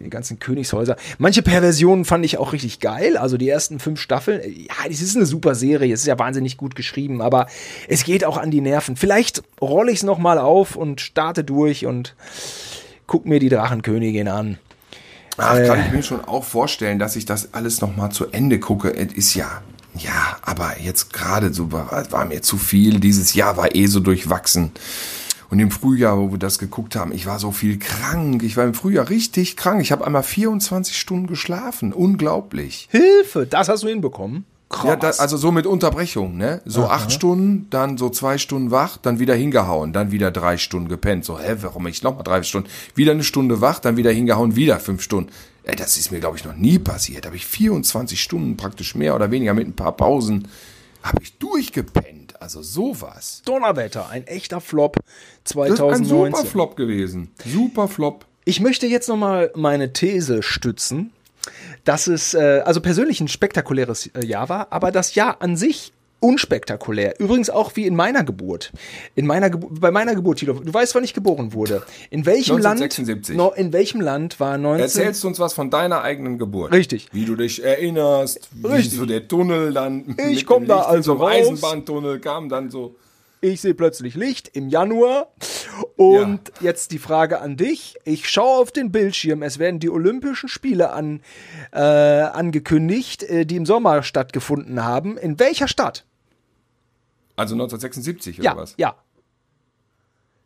A: Die ganzen Königshäuser. Manche Perversionen fand ich auch richtig geil. Also die ersten fünf Staffeln. äh, Ja, das ist eine super Serie. Es ist ja wahnsinnig gut geschrieben, aber es geht auch an die Nerven. Vielleicht rolle ich es nochmal auf und starte durch und guck mir die Drachenkönigin an.
B: Ach,
A: Äh.
B: kann ich mir schon auch vorstellen, dass ich das alles noch mal zu Ende gucke. Es ist ja, ja, aber jetzt gerade so war, war mir zu viel. Dieses Jahr war eh so durchwachsen. Und im Frühjahr, wo wir das geguckt haben, ich war so viel krank. Ich war im Frühjahr richtig krank. Ich habe einmal 24 Stunden geschlafen. Unglaublich.
A: Hilfe, das hast du hinbekommen. Krass.
B: Ja, da, also so mit Unterbrechung, ne? So acht Stunden, dann so zwei Stunden wach, dann wieder hingehauen, dann wieder drei Stunden gepennt. So, hä, warum ich noch mal drei Stunden? Wieder eine Stunde wach, dann wieder hingehauen, wieder fünf Stunden. Ey, das ist mir, glaube ich, noch nie passiert. Habe ich 24 Stunden praktisch mehr oder weniger mit ein paar Pausen, habe ich durchgepennt. Also sowas.
A: Donnerwetter, ein echter Flop
B: Das ist ein
A: 2019.
B: super Flop gewesen. Super Flop.
A: Ich möchte jetzt noch mal meine These stützen, dass es äh, also persönlich ein spektakuläres äh, Jahr war, aber das Jahr an sich unspektakulär. Übrigens auch wie in meiner Geburt. In meiner Gebu bei meiner Geburt, Tilo, du weißt, wann ich geboren wurde. In welchem
B: 1976.
A: Land? No, in welchem Land war 19
B: Erzählst du uns was von deiner eigenen Geburt?
A: Richtig.
B: Wie du dich erinnerst, wie
A: Richtig.
B: so der Tunnel dann.
A: Ich
B: mit
A: komm
B: dem
A: da also raus.
B: Eisenbahntunnel kam dann so.
A: Ich sehe plötzlich Licht im Januar. Und jetzt die Frage an dich. Ich schaue auf den Bildschirm. Es werden die Olympischen Spiele an, äh, angekündigt, äh, die im Sommer stattgefunden haben. In welcher Stadt?
B: Also 1976 oder
A: Ja,
B: was?
A: ja.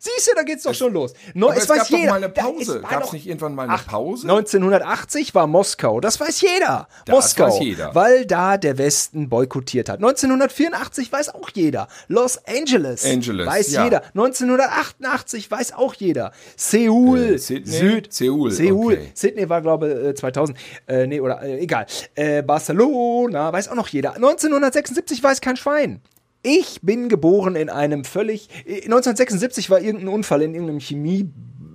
A: Siehst du, da geht's doch schon los. No,
B: Aber es, gab doch mal eine Pause.
A: es war
B: Gab es nicht irgendwann mal eine
A: Ach,
B: Pause?
A: 1980 war Moskau. Das weiß jeder.
B: Das
A: Moskau.
B: weiß jeder.
A: Weil da der Westen boykottiert hat. 1984 weiß auch jeder. Los Angeles.
B: Angeles,
A: Weiß
B: ja.
A: jeder. 1988 weiß auch jeder. Seoul.
B: Äh, Sydney?
A: Süd.
B: Seoul,
A: Seoul.
B: okay.
A: Sydney war, glaube ich, 2000. Äh, nee, oder äh, egal. Äh, Barcelona weiß auch noch jeder. 1976 weiß kein Schwein. Ich bin geboren in einem völlig. äh, 1976 war irgendein Unfall in irgendeinem Chemie,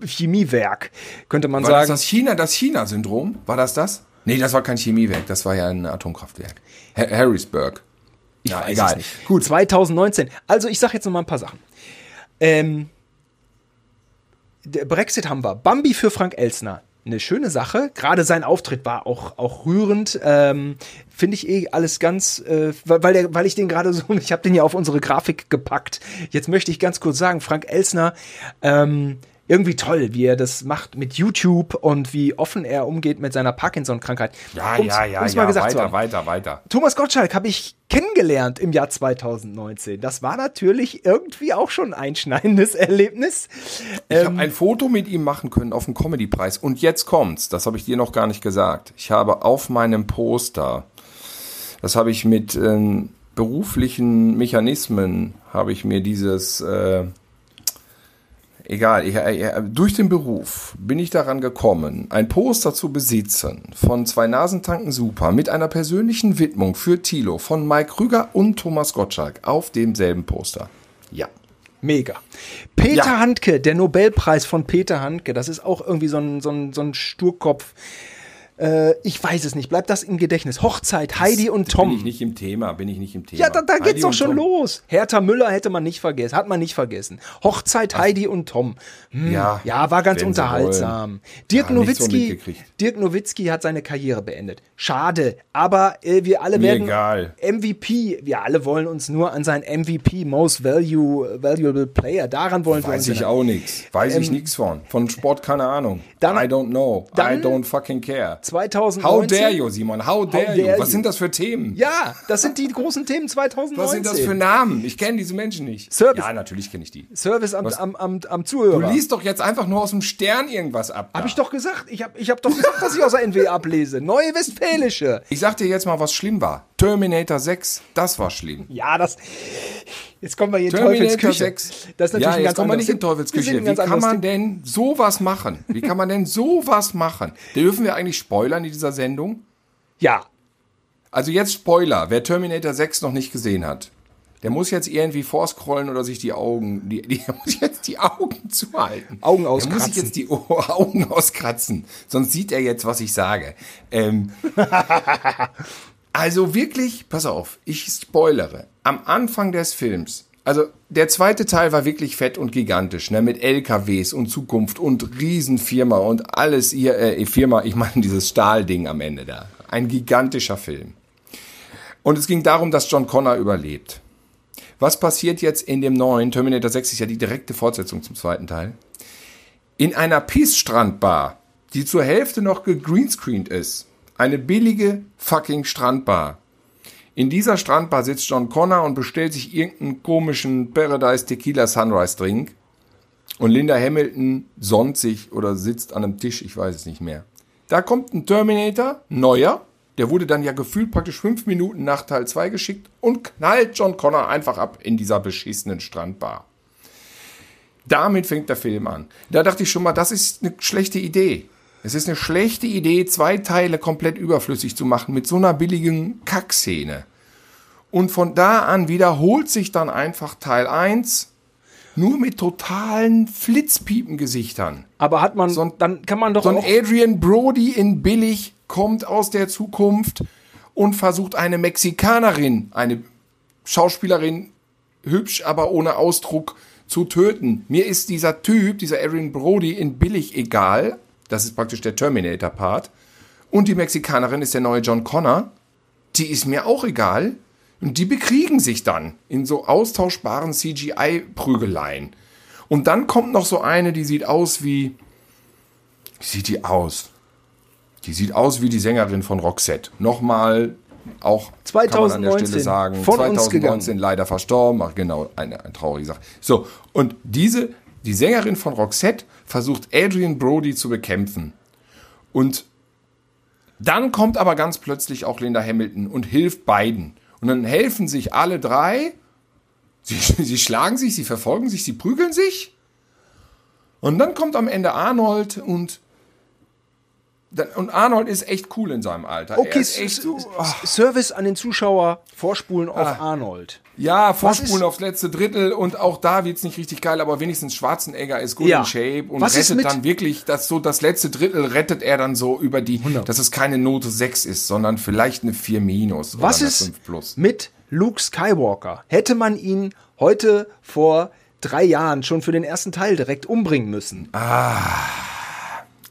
A: Chemiewerk, könnte man
B: War das
A: sagen.
B: das China, das China-Syndrom? War das das? Nee, das war kein Chemiewerk, das war ja ein Atomkraftwerk. Ha Harrisburg. Ja,
A: Weiß
B: egal.
A: Gut. 2019. Also ich sag jetzt noch mal ein paar Sachen. Ähm, der Brexit haben wir. Bambi für Frank Elsner. Eine schöne Sache. Gerade sein Auftritt war auch, auch rührend. Ähm, Finde ich eh alles ganz, äh, weil, der, weil ich den gerade so, ich habe den ja auf unsere Grafik gepackt. Jetzt möchte ich ganz kurz sagen, Frank Elsner, ähm, irgendwie toll, wie er das macht mit YouTube und wie offen er umgeht mit seiner Parkinson-Krankheit.
B: Ja,
A: Um's-
B: ja, ja,
A: um's
B: ja,
A: mal gesagt
B: weiter, weiter, weiter.
A: Thomas Gottschalk habe ich kennengelernt im Jahr 2019. Das war natürlich irgendwie auch schon ein einschneidendes Erlebnis.
B: Ich
A: Ähm,
B: habe ein Foto mit ihm machen können auf dem Comedy-Preis. Und jetzt kommt's, das habe ich dir noch gar nicht gesagt. Ich habe auf meinem Poster, das habe ich mit ähm, beruflichen Mechanismen, habe ich mir dieses, äh, egal, ich, äh, durch den Beruf bin ich daran gekommen, ein Poster zu besitzen von zwei Nasentanken Super mit einer persönlichen Widmung für Thilo von Mike Krüger und Thomas Gottschalk auf demselben Poster. Ja.
A: Mega. Peter
B: Ja.
A: Handke, der Nobelpreis von Peter Handke, das ist auch irgendwie so ein, so ein, so ein Sturkopf. Äh, ich weiß es nicht. Bleibt das im Gedächtnis? Hochzeit, Heidi und Tom.
B: Bin ich nicht im Thema, bin ich nicht im Thema.
A: Ja, da, da
B: Heidi
A: geht's doch schon
B: Tom.
A: los. Hertha Müller hätte man nicht vergessen, hat man nicht vergessen. Hochzeit Heidi und Tom. Hm,
B: Ja,
A: ja, war ganz unterhaltsam. Dirk
B: Ja, so
A: Nowitzki. Dirk Nowitzki hat seine Karriere beendet. Schade, aber äh, wir alle
B: Mir
A: werden
B: egal.
A: MVP. Wir alle wollen uns nur an sein MVP, Most Value, Valuable Player. Daran wollen wir uns
B: Weiß ich auch nichts. Weiß ich nichts von. Von Sport keine Ahnung.
A: Ähm, Dann-
B: I don't know.
A: dann-
B: I don't fucking care.
A: 2019.
B: How dare you, Simon? How dare,
A: dare
B: you?
A: you?
B: Was sind das für Themen?
A: Ja, das sind die großen Themen 2019.
B: Was sind das für Namen? Ich kenne diese Menschen nicht.
A: Service.
B: Ja, natürlich kenne ich die.
A: Service am, am, am, am
B: Du
A: Zuhörer.
B: liest doch jetzt einfach nur aus dem Stern irgendwas ab. da.
A: Hab ich doch gesagt. Ich hab, ich hab doch gesagt, dass ich aus der NW ablese. Neue Westfälische.
B: Ich sag dir jetzt mal, was schlimm war. Terminator 6, das war schlimm.
A: Ja, das. Jetzt kommen wir hier in
B: Terminator
A: Teufels Küche.
B: 6.
A: Das ist natürlich
B: ja,
A: ein ganz
B: kommen wir nicht in
A: Ding.
B: Teufels
A: Wir sind
B: Küche.
A: ein
B: Wie kann man denn sowas machen? Wie kann man denn sowas machen? Dürfen wir eigentlich spoilern in dieser Sendung?
A: Ja.
B: Also jetzt Spoiler, wer Terminator 6 noch nicht gesehen hat, der muss jetzt irgendwie vorscrollen oder sich die Augen, die, die der muss jetzt die Augen zuhalten.
A: Augen
B: Der muss
A: auskratzen.
B: sich jetzt die Augen auskratzen, sonst sieht er jetzt, was ich sage. Ähm, also wirklich, pass auf, ich spoilere. Am Anfang des Films, also der zweite Teil war wirklich fett und gigantisch, ne, mit LKWs und Zukunft und Riesenfirma und alles hier, äh, Firma, ich meine dieses Stahlding am Ende da. Ein gigantischer Film. Und es ging darum, dass John Connor überlebt. Was passiert jetzt in dem neuen Terminator 6 ist ja die direkte Fortsetzung zum zweiten Teil. In einer Peace-Strandbar, die zur Hälfte noch gegreenscreened ist. Eine billige fucking Strandbar. In dieser Strandbar sitzt John Connor und bestellt sich irgendeinen komischen Paradise Tequila Sunrise Drink. Und Linda Hamilton sonnt sich oder sitzt an einem Tisch, ich weiß es nicht mehr. Da kommt ein Terminator, neuer, der wurde dann ja gefühlt praktisch fünf Minuten nach Teil 2 geschickt und knallt John Connor einfach ab in dieser beschissenen Strandbar. Damit fängt der Film an. Da dachte ich schon mal, das ist eine schlechte Idee. Es ist eine schlechte Idee, zwei Teile komplett überflüssig zu machen mit so einer billigen Kackszene. Und von da an wiederholt sich dann einfach Teil 1 nur mit totalen Flitzpiepengesichtern.
A: Aber hat man,
B: So ein-
A: dann kann man doch
B: So ein. Adrian Brody in Billig kommt aus der Zukunft und versucht eine Mexikanerin, eine Schauspielerin hübsch, aber ohne Ausdruck zu töten. Mir ist dieser Typ, dieser Aaron Brody in billig egal. Das ist praktisch der Terminator-Part. Und die Mexikanerin ist der neue John Connor. Die ist mir auch egal. Und die bekriegen sich dann in so austauschbaren CGI-Prügeleien. Und dann kommt noch so eine, die sieht aus wie. Wie sieht die aus? Die sieht aus wie die Sängerin von Roxette. Nochmal auch kann man an der
A: 2019
B: Stelle sagen,
A: von uns
B: 2019 leider verstorben, ach genau, eine, eine traurige Sache. So, und diese, die Sängerin von Roxette versucht Adrian Brody zu bekämpfen. Und dann kommt aber ganz plötzlich auch Linda Hamilton und hilft beiden. Und dann helfen sich alle drei. Sie, sie schlagen sich, sie verfolgen sich, sie prügeln sich. Und dann kommt am Ende Arnold und und Arnold ist echt cool in seinem Alter.
A: Okay,
B: er so, ah.
A: S- Service an den Zuschauer, vorspulen auf Arnold.
B: Ja, vorspulen aufs letzte Drittel und auch da wird's nicht richtig geil, aber wenigstens Schwarzenegger ist gut
A: Ja.
B: in Shape und
A: Was
B: rettet dann wirklich, das so das letzte Drittel rettet er dann so über die, dass es keine Note 6 ist, sondern vielleicht eine 4 minus
A: Was
B: oder eine
A: ist
B: 5 plus.
A: mit Luke Skywalker? Hätte man ihn heute vor drei Jahren schon für den ersten Teil direkt umbringen müssen?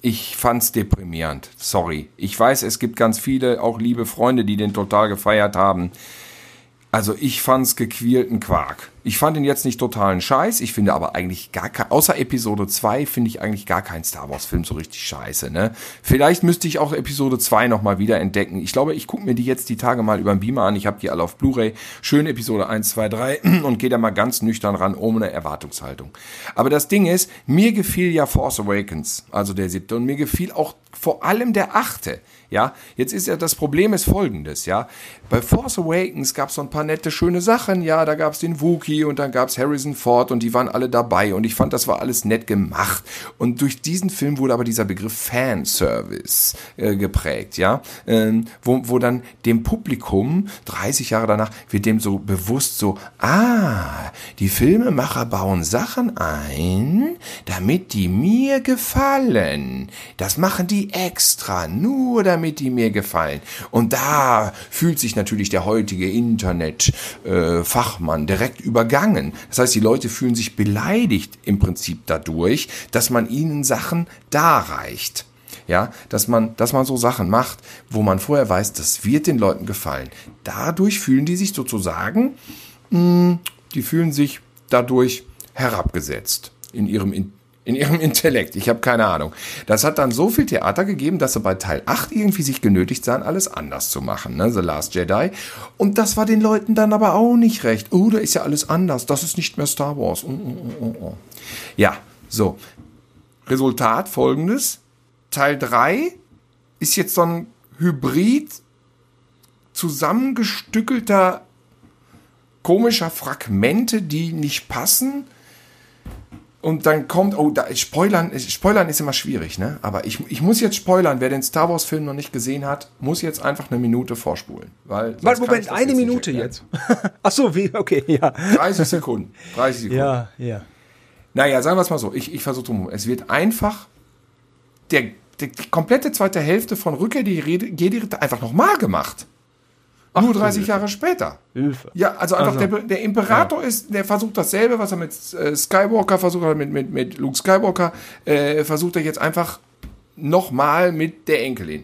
B: Ich fand's deprimierend. Sorry. Ich weiß, es gibt ganz viele, auch liebe Freunde, die den total gefeiert haben. Also ich fand's gequälten Quark. Ich fand ihn jetzt nicht totalen Scheiß. Ich finde aber eigentlich gar kein, außer Episode 2 finde ich eigentlich gar keinen Star Wars Film so richtig scheiße, ne? Vielleicht müsste ich auch Episode 2 nochmal wieder entdecken. Ich glaube, ich gucke mir die jetzt die Tage mal über den Beamer an. Ich habe die alle auf Blu-ray. Schön Episode 1, 2, 3 und gehe da mal ganz nüchtern ran, ohne Erwartungshaltung. Aber das Ding ist, mir gefiel ja Force Awakens, also der siebte, und mir gefiel auch vor allem der achte. Ja, jetzt ist ja das Problem ist folgendes, ja. Bei Force Awakens gab es so ein paar nette, schöne Sachen, ja, da gab es den Wookiee und dann gab es Harrison Ford und die waren alle dabei und ich fand, das war alles nett gemacht. Und durch diesen Film wurde aber dieser Begriff Fanservice äh, geprägt, ja, ähm, wo, wo dann dem Publikum 30 Jahre danach wird dem so bewusst so, ah, die Filmemacher bauen Sachen ein, damit die mir gefallen. Das machen die extra, nur damit die mir gefallen. Und da fühlt sich natürlich der heutige Internet-Fachmann direkt übergangen. Das heißt, die Leute fühlen sich beleidigt im Prinzip dadurch, dass man ihnen Sachen darreicht. Ja, dass man, dass man so Sachen macht, wo man vorher weiß, das wird den Leuten gefallen. Dadurch fühlen die sich sozusagen, mh, die fühlen sich dadurch herabgesetzt in ihrem in ihrem Intellekt. Ich habe keine Ahnung. Das hat dann so viel Theater gegeben, dass sie bei Teil 8 irgendwie sich genötigt sahen, alles anders zu machen. Ne? The Last Jedi. Und das war den Leuten dann aber auch nicht recht. Oh, da ist ja alles anders. Das ist nicht mehr Star Wars. Oh, oh, oh, oh, oh. Ja, so. Resultat folgendes. Teil 3 ist jetzt so ein Hybrid zusammengestückelter komischer Fragmente, die nicht passen. Und dann kommt, oh, da, Spoilern, Spoilern ist immer schwierig, ne? Aber ich, ich muss jetzt spoilern, wer den Star Wars Film noch nicht gesehen hat, muss jetzt einfach eine Minute vorspulen. Weil
A: Warte, Moment, eine Minute jetzt. Ach so, wie, okay, ja.
B: 30 Sekunden. 30 Sekunden.
A: Ja, ja.
B: Naja, sagen wir es mal so. Ich, ich versuche drum. Es wird einfach der, der, die komplette zweite Hälfte von Rückkehr die Rede, Jedi einfach nochmal gemacht. Nur 30 Jahre später.
A: Hilfe.
B: Ja, also einfach der, der Imperator ist, der versucht dasselbe, was er mit äh, Skywalker versucht hat, mit, mit, mit Luke Skywalker, äh, versucht er jetzt einfach nochmal mit der Enkelin.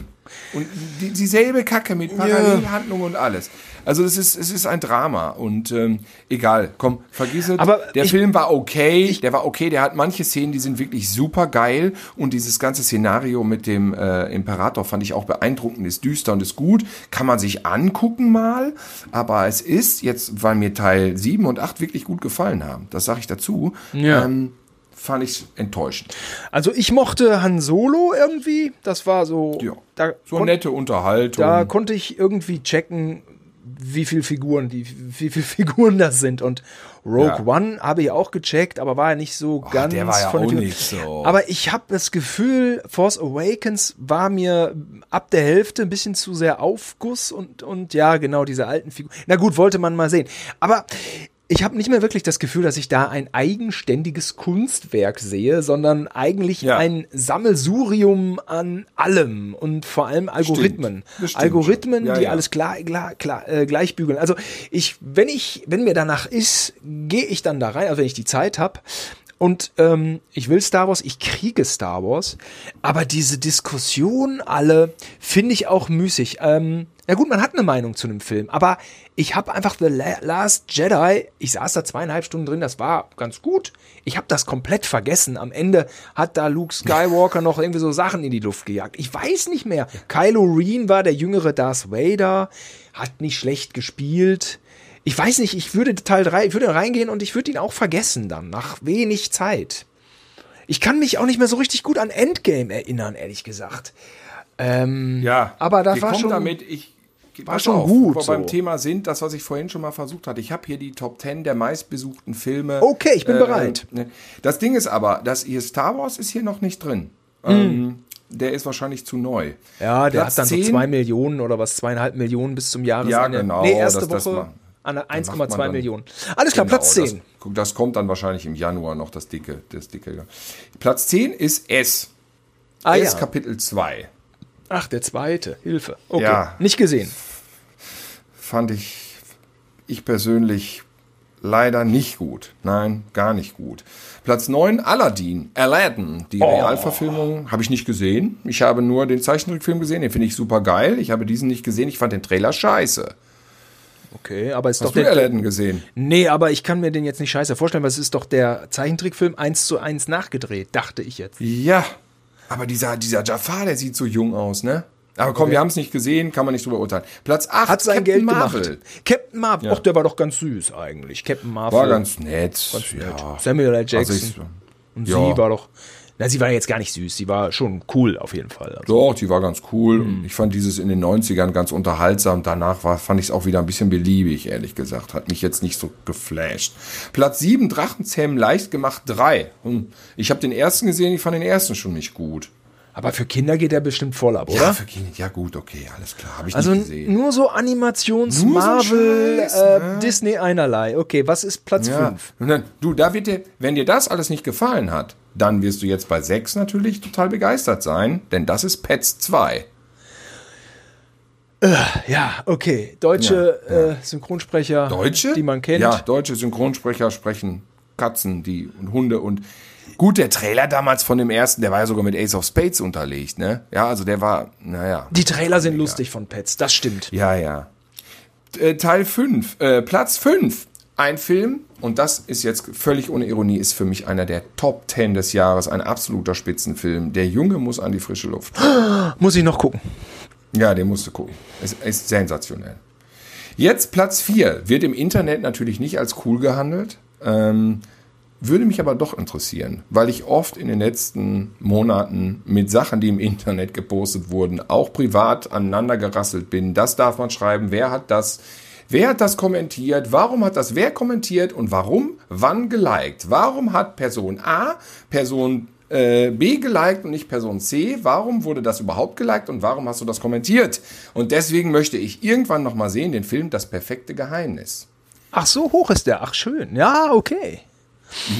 B: Und die, dieselbe Kacke mit Parallelhandlung und alles. Also es ist, es ist ein Drama und ähm, egal, komm, vergiss es.
A: Aber
B: der
A: ich-
B: Film war okay, der war okay, der hat manche Szenen, die sind wirklich super geil und dieses ganze Szenario mit dem äh, Imperator fand ich auch beeindruckend, ist düster und ist gut, kann man sich angucken mal, aber es ist jetzt, weil mir Teil 7 und 8 wirklich gut gefallen haben, das sage ich dazu,
A: Ja.
B: ähm, fand ich enttäuschend.
A: Also ich mochte Han Solo irgendwie. Das war so.
B: Ja.
A: Da,
B: So nette Unterhaltung.
A: da konnte ich irgendwie checken, wie viel Figuren, die, wie viel Figuren das sind. Und Rogue
B: Ja.
A: One habe ich auch gecheckt, aber war ja nicht so ganz
B: der war ja auch nicht so.
A: Aber ich habe das Gefühl, Force Awakens war mir ab der Hälfte ein bisschen zu sehr Aufguss und, und ja, genau, diese alten Figuren. Na gut, wollte man mal sehen. Aber ich habe nicht mehr wirklich das Gefühl, dass ich da ein eigenständiges Kunstwerk sehe, sondern eigentlich
B: Ja.
A: ein Sammelsurium an allem und vor allem Algorithmen.
B: Stimmt
A: Algorithmen.
B: Ja,
A: die
B: ja.
A: alles klar, klar, klar äh, gleich bügeln. Also ich, wenn ich, wenn mir danach ist, gehe ich dann da rein, also wenn ich die Zeit habe. Und ähm, ich will Star Wars, ich kriege Star Wars, aber diese Diskussion alle finde ich auch müßig. Ähm, ja gut, man hat eine Meinung zu einem Film, aber ich habe einfach The La Last Jedi, ich saß da zweieinhalb Stunden drin, das war ganz gut. Ich habe das komplett vergessen. Am Ende hat da Luke Skywalker noch irgendwie so Sachen in die Luft gejagt. Ich weiß nicht mehr. Kylo Ren war der jüngere Darth Vader, hat nicht schlecht gespielt. Ich weiß nicht, ich würde Teil 3, ich würde reingehen und ich würde ihn auch vergessen dann, nach wenig Zeit. Ich kann mich auch nicht mehr so richtig gut an Endgame erinnern, ehrlich gesagt. Ähm,
B: Ja,
A: aber das
B: wir
A: war schon-
B: damit, ich
A: war schon
B: auf,
A: gut
B: Wo wir
A: so.
B: beim Thema sind, das, was ich vorhin schon mal versucht hatte. Ich habe hier die Top 10 der meistbesuchten Filme.
A: Okay, ich bin bereit.
B: ne. Das Ding ist aber, dass hier Star Wars ist hier noch nicht drin. Ähm, der ist wahrscheinlich zu neu.
A: Ja, der
B: Platz
A: hat dann
B: 10.
A: so zwei Millionen oder was, zweieinhalb Millionen bis zum Jahresende.
B: Ja, genau,
A: Nee, erste
B: das- das
A: Woche
B: ma-
A: an
B: macht
A: 1,2
B: man dann-
A: Millionen. Alles klar, Platz
B: Genau,
A: 10.
B: Das, das kommt dann wahrscheinlich im Januar noch, das dicke. Das dicke. Platz 10 ist S.
A: ah
B: S
A: ja.
B: Kapitel 2.
A: Ach, der zweite. Hilfe. Okay.
B: Ja.
A: Nicht gesehen.
B: fand ich, ich persönlich leider nicht gut. Nein, gar nicht gut. Platz 9, Aladdin, Aladdin. Die
A: Oh.
B: Realverfilmung habe ich nicht gesehen. Ich habe nur den Zeichentrickfilm gesehen. Den finde ich super geil. Ich habe diesen nicht gesehen. Ich fand den Trailer scheiße.
A: Okay, aber ist
B: Hast
A: doch
B: du
A: der.
B: Aladdin gesehen?
A: Nee, aber ich kann mir den jetzt nicht scheiße vorstellen, weil es ist doch der Zeichentrickfilm eins zu eins nachgedreht, dachte ich jetzt.
B: Ja. Aber dieser, dieser Jafar, der sieht so jung aus, ne? Aber komm, wir haben es nicht gesehen, kann man nicht drüber urteilen. Platz 8,
A: Hat sein
B: Captain
A: Geld
B: Marvel.
A: gemacht. Captain Marvel,
B: Ja.
A: ach, der war doch ganz süß eigentlich. Captain Marvel.
B: War ganz nett.
A: Ganz nett.
B: ja.
A: Samuel L. Jackson.
B: Also ich-
A: Und
B: ja.
A: sie war doch. Na, sie war jetzt gar nicht süß. Sie war schon cool auf jeden Fall. Also,
B: Doch, die war ganz cool.
A: Hm.
B: Und Ich fand dieses in den 90ern ganz unterhaltsam. Danach war, fand ich es auch wieder ein bisschen beliebig, ehrlich gesagt. Hat mich jetzt nicht so geflasht. Platz 7, Drachenzähmen leicht gemacht 3. Hm. Ich habe den ersten gesehen, ich fand den ersten schon nicht gut.
A: aber für Kinder geht der bestimmt voll ab, oder?
B: Ja, für Kinder, ja gut, okay, alles klar. Habe ich
A: also
B: nicht gesehen.
A: nur so Animations
B: Nur so
A: Marvel
B: Scheiß,
A: äh,
B: ne?
A: Disney einerlei. Okay, was ist Platz
B: Ja.
A: 5?
B: Und dann, du, da wird dir, wenn dir das alles nicht gefallen hat, dann wirst du jetzt bei 6 natürlich total begeistert sein, denn das ist Pets 2.
A: Ja, okay. Deutsche Äh, Synchronsprecher,
B: Deutsche?
A: die man kennt.
B: Ja, deutsche Synchronsprecher sprechen Katzen die, und Hunde und gut, der Trailer damals von dem ersten, der war ja sogar mit Ace of Spades unterlegt, ne? Ja, also der war, naja.
A: Die Trailer sind lustig von Pets, das stimmt.
B: Ja, ja. Äh, Teil 5, äh, Platz 5. Ein Film, und das ist jetzt völlig ohne Ironie, ist für mich einer der Top 10 des Jahres, ein absoluter Spitzenfilm. Der Junge muss an die frische Luft.
A: Muss ich noch gucken.
B: Ja, den musst du gucken. Es ist sensationell. Jetzt Platz 4. Wird im Internet natürlich nicht als cool gehandelt. Ähm, würde mich aber doch interessieren, weil ich oft in den letzten Monaten mit Sachen, die im Internet gepostet wurden, auch privat aneinander gerasselt bin. Das darf man schreiben. Wer hat das? Wer hat das kommentiert? Warum hat das wer kommentiert und warum wann geliked? Warum hat Person A Person äh, B geliked und nicht Person C? Warum wurde das überhaupt geliked und warum hast du das kommentiert? Und deswegen möchte ich irgendwann noch mal sehen den Film Das perfekte Geheimnis.
A: Ach, so hoch ist der. Ach, schön. Ja, okay.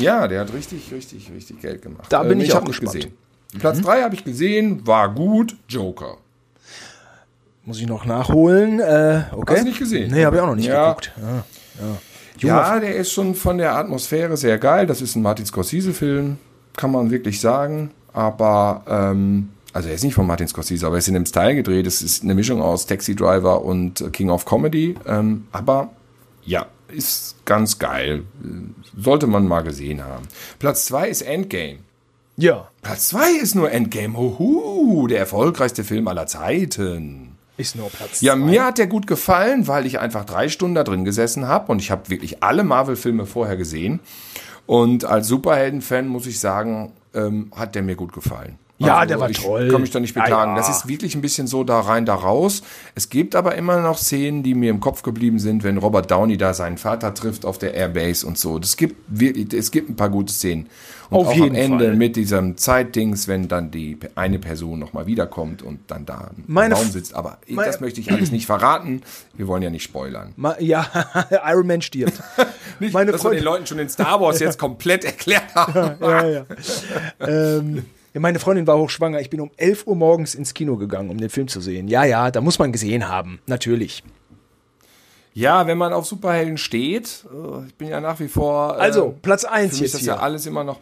B: Ja, der hat richtig, richtig, richtig Geld gemacht.
A: Da bin ich
B: hab
A: auch gespannt.
B: gesehen. Platz 3 habe ich gesehen, war gut, Joker.
A: Muss ich noch nachholen. Äh, okay.
B: Hast du nicht gesehen?
A: Nee, habe ich auch noch nicht
B: Ja.
A: geguckt. Ja.
B: Ja, der ist schon von der Atmosphäre sehr geil. Das ist ein Martin Scorsese-Film, kann man wirklich sagen. Aber, ähm, also er ist nicht von Martin Scorsese, aber er ist in dem Style gedreht. Es ist eine Mischung aus Taxi Driver und King of Comedy. Ähm, aber ja, ist ganz geil. Sollte man mal gesehen haben. Platz 2 ist Endgame.
A: ja.
B: Platz 2 ist nur Endgame. Huhu, der erfolgreichste Film aller Zeiten.
A: Ist nur Platz
B: Ja,
A: zwei.
B: mir hat der gut gefallen, weil ich einfach drei Stunden da drin gesessen habe und ich habe wirklich alle Marvel-Filme vorher gesehen. Und als Superhelden-Fan muss ich sagen, ähm, hat der mir gut gefallen. Also
A: Ja, der war
B: ich
A: toll.
B: kann mich da nicht
A: Ja,
B: beklagen.
A: ja.
B: Das ist wirklich ein bisschen so da rein, da raus. Es gibt aber immer noch Szenen, die mir im Kopf geblieben sind, wenn Robert Downey da seinen Vater trifft auf der Airbase und so. Das gibt wirklich, es gibt ein paar gute Szenen. Und
A: Auf
B: auch
A: jeden
B: am Ende
A: Fall.
B: mit diesem Zeitdings, wenn dann die eine Person nochmal wiederkommt und dann da im
A: Meine
B: Raum
A: F-
B: sitzt. Aber das möchte ich alles nicht verraten. Wir wollen ja nicht spoilern.
A: Ma ja, Iron Man stirbt.
B: Nicht,
A: meine
B: dass wir den Leuten schon den Star Wars jetzt komplett erklärt haben.
A: ja, ja. ähm, ja, meine Freundin war hochschwanger. Ich bin um 11 Uhr morgens ins Kino gegangen, um den Film zu sehen. Ja, ja, da muss man gesehen haben. Natürlich.
B: Ja, wenn man auf Superhelden steht, äh, ich bin ja nach wie vor. äh,
A: Also, Platz 1
B: Für mich ist das ja alles immer noch.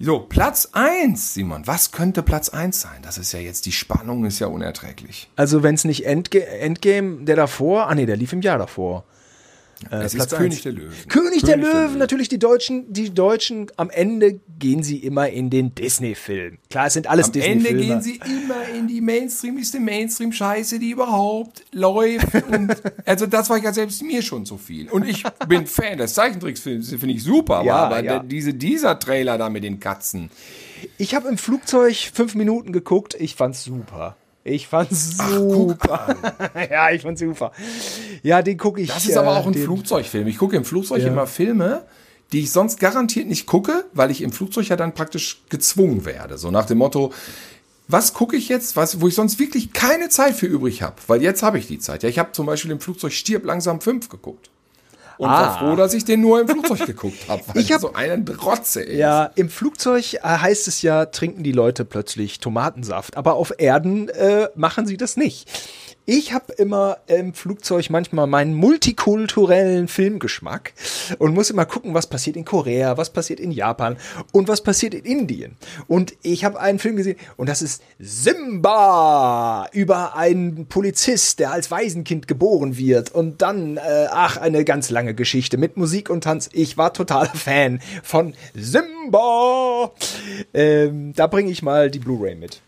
B: So, Platz 1, Simon. Was könnte Platz 1 sein? Das ist ja jetzt, die Spannung ist ja unerträglich.
A: Also, wenn es nicht Endga Endgame, der davor, ah nee, der lief im Jahr davor. Äh,
B: es
A: Platz
B: ist König der Löwen.
A: König, der, Löwen,
B: Löwen.
A: natürlich die Deutschen, die Deutschen, am Ende gehen sie immer in den Disney-Film. Klar, es sind alles
B: Am Ende
A: Disney-Filme.
B: gehen sie immer in die mainstreamigste Mainstream-Scheiße, die überhaupt läuft. Und also das war ja selbst mir schon zu viel. Und ich bin Fan des Zeichentricksfilms, finde ich super.
A: Ja,
B: aber
A: ja.
B: der, diese, dieser Trailer da mit den Katzen.
A: Ich habe im Flugzeug fünf Minuten geguckt. Ich fand's super. Ich fand's super. ja, ich fand's super. Ja, den gucke ich.
B: Das ist aber
A: äh,
B: auch ein
A: den-
B: Flugzeugfilm. Ich gucke im Flugzeug
A: Ja.
B: immer Filme, die ich sonst garantiert nicht gucke, weil ich im Flugzeug ja dann praktisch gezwungen werde. So nach dem Motto, was gucke ich jetzt, was, wo ich sonst wirklich keine Zeit für übrig habe? Weil jetzt habe ich die Zeit. Ja, ich habe zum Beispiel im Flugzeug Stirb langsam 5 geguckt. Und
A: Ah.
B: war froh, dass ich den nur im Flugzeug geguckt habe. Weil
A: Ich hab-
B: so einen Rotze ist.
A: Ja, im Flugzeug äh, heißt es ja, trinken die Leute plötzlich Tomatensaft. Aber auf Erden äh, machen sie das nicht. Ich habe immer im Flugzeug manchmal meinen multikulturellen Filmgeschmack und muss immer gucken, was passiert in Korea, was passiert in Japan und was passiert in Indien. Und ich habe einen Film gesehen und das ist Simba über einen Polizist, der als Waisenkind geboren wird und dann, äh, ach, eine ganz lange Geschichte mit Musik und Tanz. Ich war totaler Fan von Simba. Ähm, da bringe ich mal die Blu-ray mit.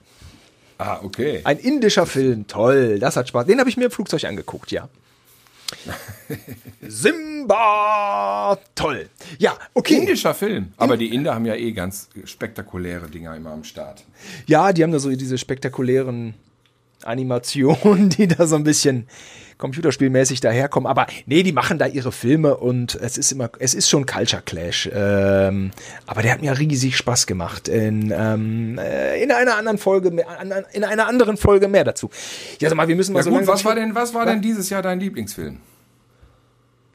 B: Ah, okay.
A: Ein indischer Film, toll, das hat Spaß. Den habe ich mir im Flugzeug angeguckt, ja. Simba, toll. Ja, okay.
B: Indischer Film. Aber die Inder haben ja eh ganz spektakuläre Dinger immer am Start.
A: Ja, die haben da so diese spektakulären Animationen, die da so ein bisschen computerspielmäßig daherkommen. Aber nee, die machen da ihre Filme und es ist immer, es ist schon Culture Clash. Ähm, aber der hat mir riesig Spaß gemacht. In, ähm, äh, in einer anderen Folge, mehr- in einer anderen Folge mehr dazu. Ja, sag mal, wir müssen mal
B: Ja
A: so
B: gut, was war denn, was war denn dieses Jahr dein Lieblingsfilm?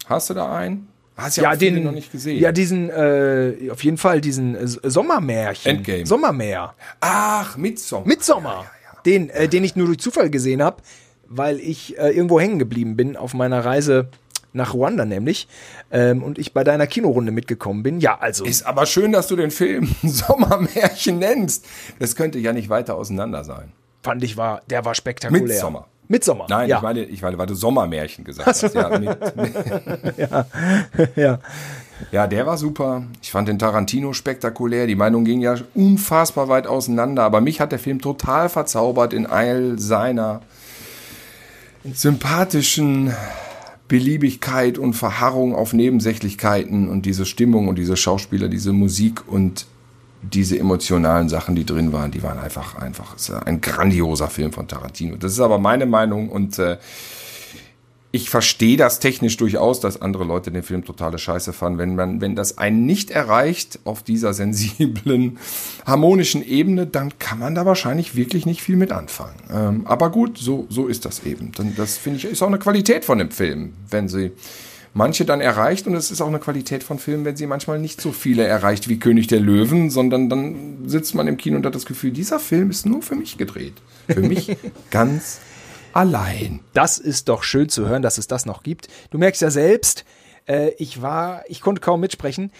B: Hast du da einen? Hast
A: Ja,
B: viele
A: den
B: noch nicht gesehen.
A: Ja, diesen, äh, auf jeden Fall diesen äh, Sommermärchen.
B: Endgame.
A: Sommermär.
B: Ach, Midsommar.
A: Midsommar. Den, äh, den ich nur durch Zufall gesehen habe, weil ich äh, irgendwo hängen geblieben bin auf meiner Reise nach Ruanda nämlich ähm, und ich bei deiner Kinorunde mitgekommen bin. Ja, also
B: Ist aber schön, dass du den Film Sommermärchen nennst. Das könnte ja nicht weiter auseinander sein.
A: fand ich war, der war spektakulär.
B: Midsommar.
A: Midsommar.
B: Nein,
A: ja.
B: ich meine, ich meine, weil du Sommermärchen gesagt hast. Ja, mit,
A: ja.
B: ja, der war super. Ich fand den Tarantino spektakulär. Die Meinungen gingen ja unfassbar weit auseinander. Aber mich hat der Film total verzaubert in all seiner sympathischen Beliebigkeit und Verharrung auf Nebensächlichkeiten und diese Stimmung und diese Schauspieler, diese Musik und diese emotionalen Sachen, die drin waren, die waren einfach, einfach, es ist ein grandioser Film von Tarantino. Das ist aber meine Meinung und äh, ich verstehe das technisch durchaus, dass andere Leute den Film totale Scheiße fanden. Wenn man, wenn das einen nicht erreicht auf dieser sensiblen, harmonischen Ebene, dann kann man da wahrscheinlich wirklich nicht viel mit anfangen. Ähm, aber gut, so, so ist das eben. Dann, das finde ich, ist auch eine Qualität von dem Film, wenn sie manche dann erreicht und es ist auch eine Qualität von Filmen, wenn sie manchmal nicht so viele erreicht wie König der Löwen, sondern dann sitzt man im Kino und hat das Gefühl, dieser Film ist nur für mich gedreht. Für mich ganz allein.
A: Das ist doch schön zu hören, dass es das noch gibt. Du merkst ja selbst, äh, ich war, ich konnte kaum mitsprechen.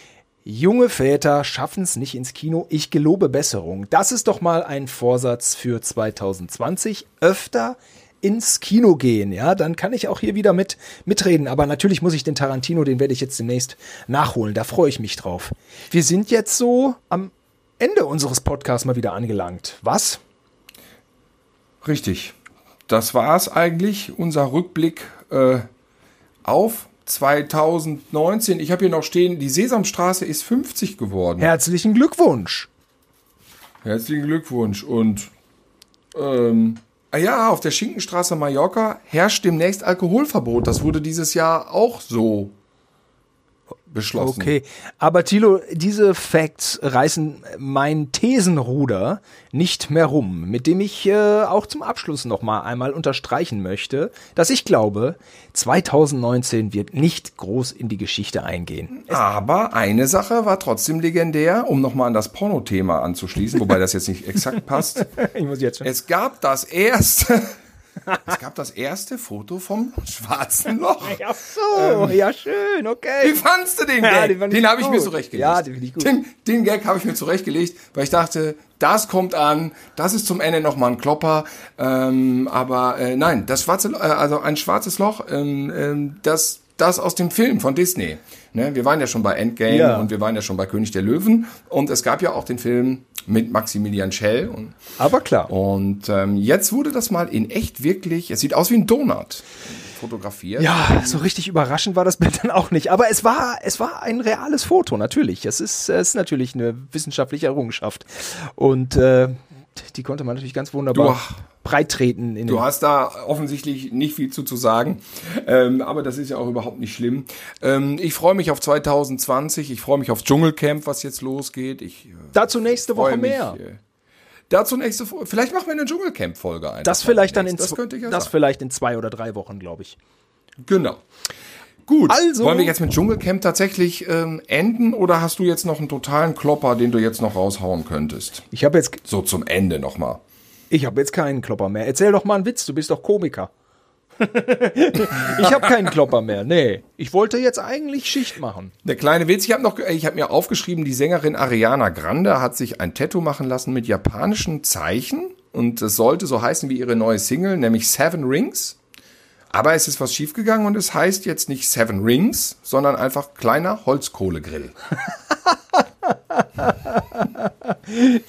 A: Junge Väter schaffen es nicht ins Kino. Ich gelobe Besserung. Das ist doch mal ein Vorsatz für 2020. Öfter ins Kino gehen, ja, dann kann ich auch hier wieder mit mitreden. Aber natürlich muss ich den Tarantino, den werde ich jetzt demnächst nachholen. Da freue ich mich drauf. Wir sind jetzt so am Ende unseres Podcasts mal wieder angelangt. Was?
B: Richtig. Das war es eigentlich, unser Rückblick äh, auf 2019. Ich habe hier noch stehen, die Sesamstraße ist 50 geworden.
A: Herzlichen Glückwunsch.
B: Herzlichen Glückwunsch. Und ähm, ah ja, auf der Schinkenstraße Mallorca herrscht demnächst Alkoholverbot. Das wurde dieses Jahr auch so beschlossen.
A: Okay, aber Thilo, diese Facts reißen mein Thesenruder nicht mehr rum, mit dem ich äh, auch zum Abschluss noch mal einmal unterstreichen möchte, dass ich glaube, 2019 wird nicht groß in die Geschichte eingehen.
B: Aber eine Sache war trotzdem legendär, um nochmal an das Porno-Thema anzuschließen, wobei das jetzt nicht exakt passt.
A: Ich muss jetzt schon.
B: Es gab das erste, es gab das erste Foto vom schwarzen Loch.
A: Ach so, ja schön, okay.
B: Wie fandst du den
A: Ja,
B: Gag?
A: den
B: den habe ich mir zurechtgelegt.
A: Ja, den finde ich gut.
B: Den, den Gag habe ich mir zurechtgelegt, weil ich dachte, das kommt an, das ist zum Ende nochmal ein Klopper. Ähm, aber äh, nein, das schwarze, äh, also ein schwarzes Loch, ähm, ähm, das, das aus dem Film von Disney. Ne? Wir waren ja schon bei Endgame
A: Ja.
B: und wir waren ja schon bei König der Löwen und es gab ja auch den Film mit Maximilian Schell und
A: Aber klar.
B: und ähm, jetzt wurde das mal in echt wirklich, es sieht aus wie ein Donut fotografiert.
A: Ja, so richtig überraschend war das Bild dann auch nicht. Aber es war, es war ein reales Foto, natürlich. Es ist, es ist natürlich eine wissenschaftliche Errungenschaft. Und äh, die konnte man natürlich ganz wunderbar
B: Du-
A: breit treten.
B: Du hast da offensichtlich nicht viel zu, zu sagen, ähm, aber das ist ja auch überhaupt nicht schlimm. Ähm, ich freue mich auf 2020, ich freue mich auf Dschungelcamp, was jetzt losgeht. Ich äh,
A: Dazu nächste Woche
B: mich.
A: mehr.
B: Äh, dazu nächste Folge. Vielleicht machen wir eine Dschungelcamp-Folge ein.
A: Das vielleicht dann in,
B: das
A: zw-
B: könnte ich ja
A: das vielleicht in zwei oder drei Wochen, glaube ich.
B: Genau. Gut,
A: Also-
B: wollen wir jetzt mit Dschungelcamp tatsächlich ähm, enden oder hast du jetzt noch einen totalen Klopper, den du jetzt noch raushauen könntest?
A: Ich habe jetzt,
B: So zum Ende nochmal.
A: ich habe jetzt keinen Klopper mehr. Erzähl doch mal einen Witz. Du bist doch Komiker. ich habe keinen Klopper mehr. Nee, ich wollte jetzt eigentlich Schicht machen.
B: Der kleine Witz, ich habe noch, ich habe mir aufgeschrieben, die Sängerin Ariana Grande hat sich ein Tattoo machen lassen mit japanischen Zeichen und es sollte so heißen wie ihre neue Single, nämlich Seven Rings. Aber es ist was schiefgegangen und es heißt jetzt nicht Seven Rings, sondern einfach kleiner Holzkohlegrill.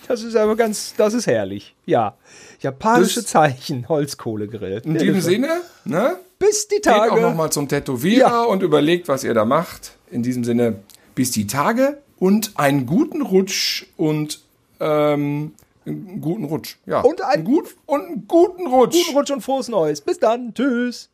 A: Das ist aber ganz, das ist herrlich. Ja. Japanische
B: Das-
A: Zeichen, Holzkohlegrill.
B: In diesem Sinne, ne?
A: Bis die
B: Geht auch
A: Tage.
B: nochmal zum Tätowierer
A: Ja.
B: und überlegt, was ihr da macht. In diesem Sinne, bis die Tage und einen guten Rutsch und ähm, einen guten Rutsch. Ja.
A: Und ein-
B: gut und einen guten Rutsch.
A: Guten Rutsch und frohes Neues. Bis dann. Tschüss.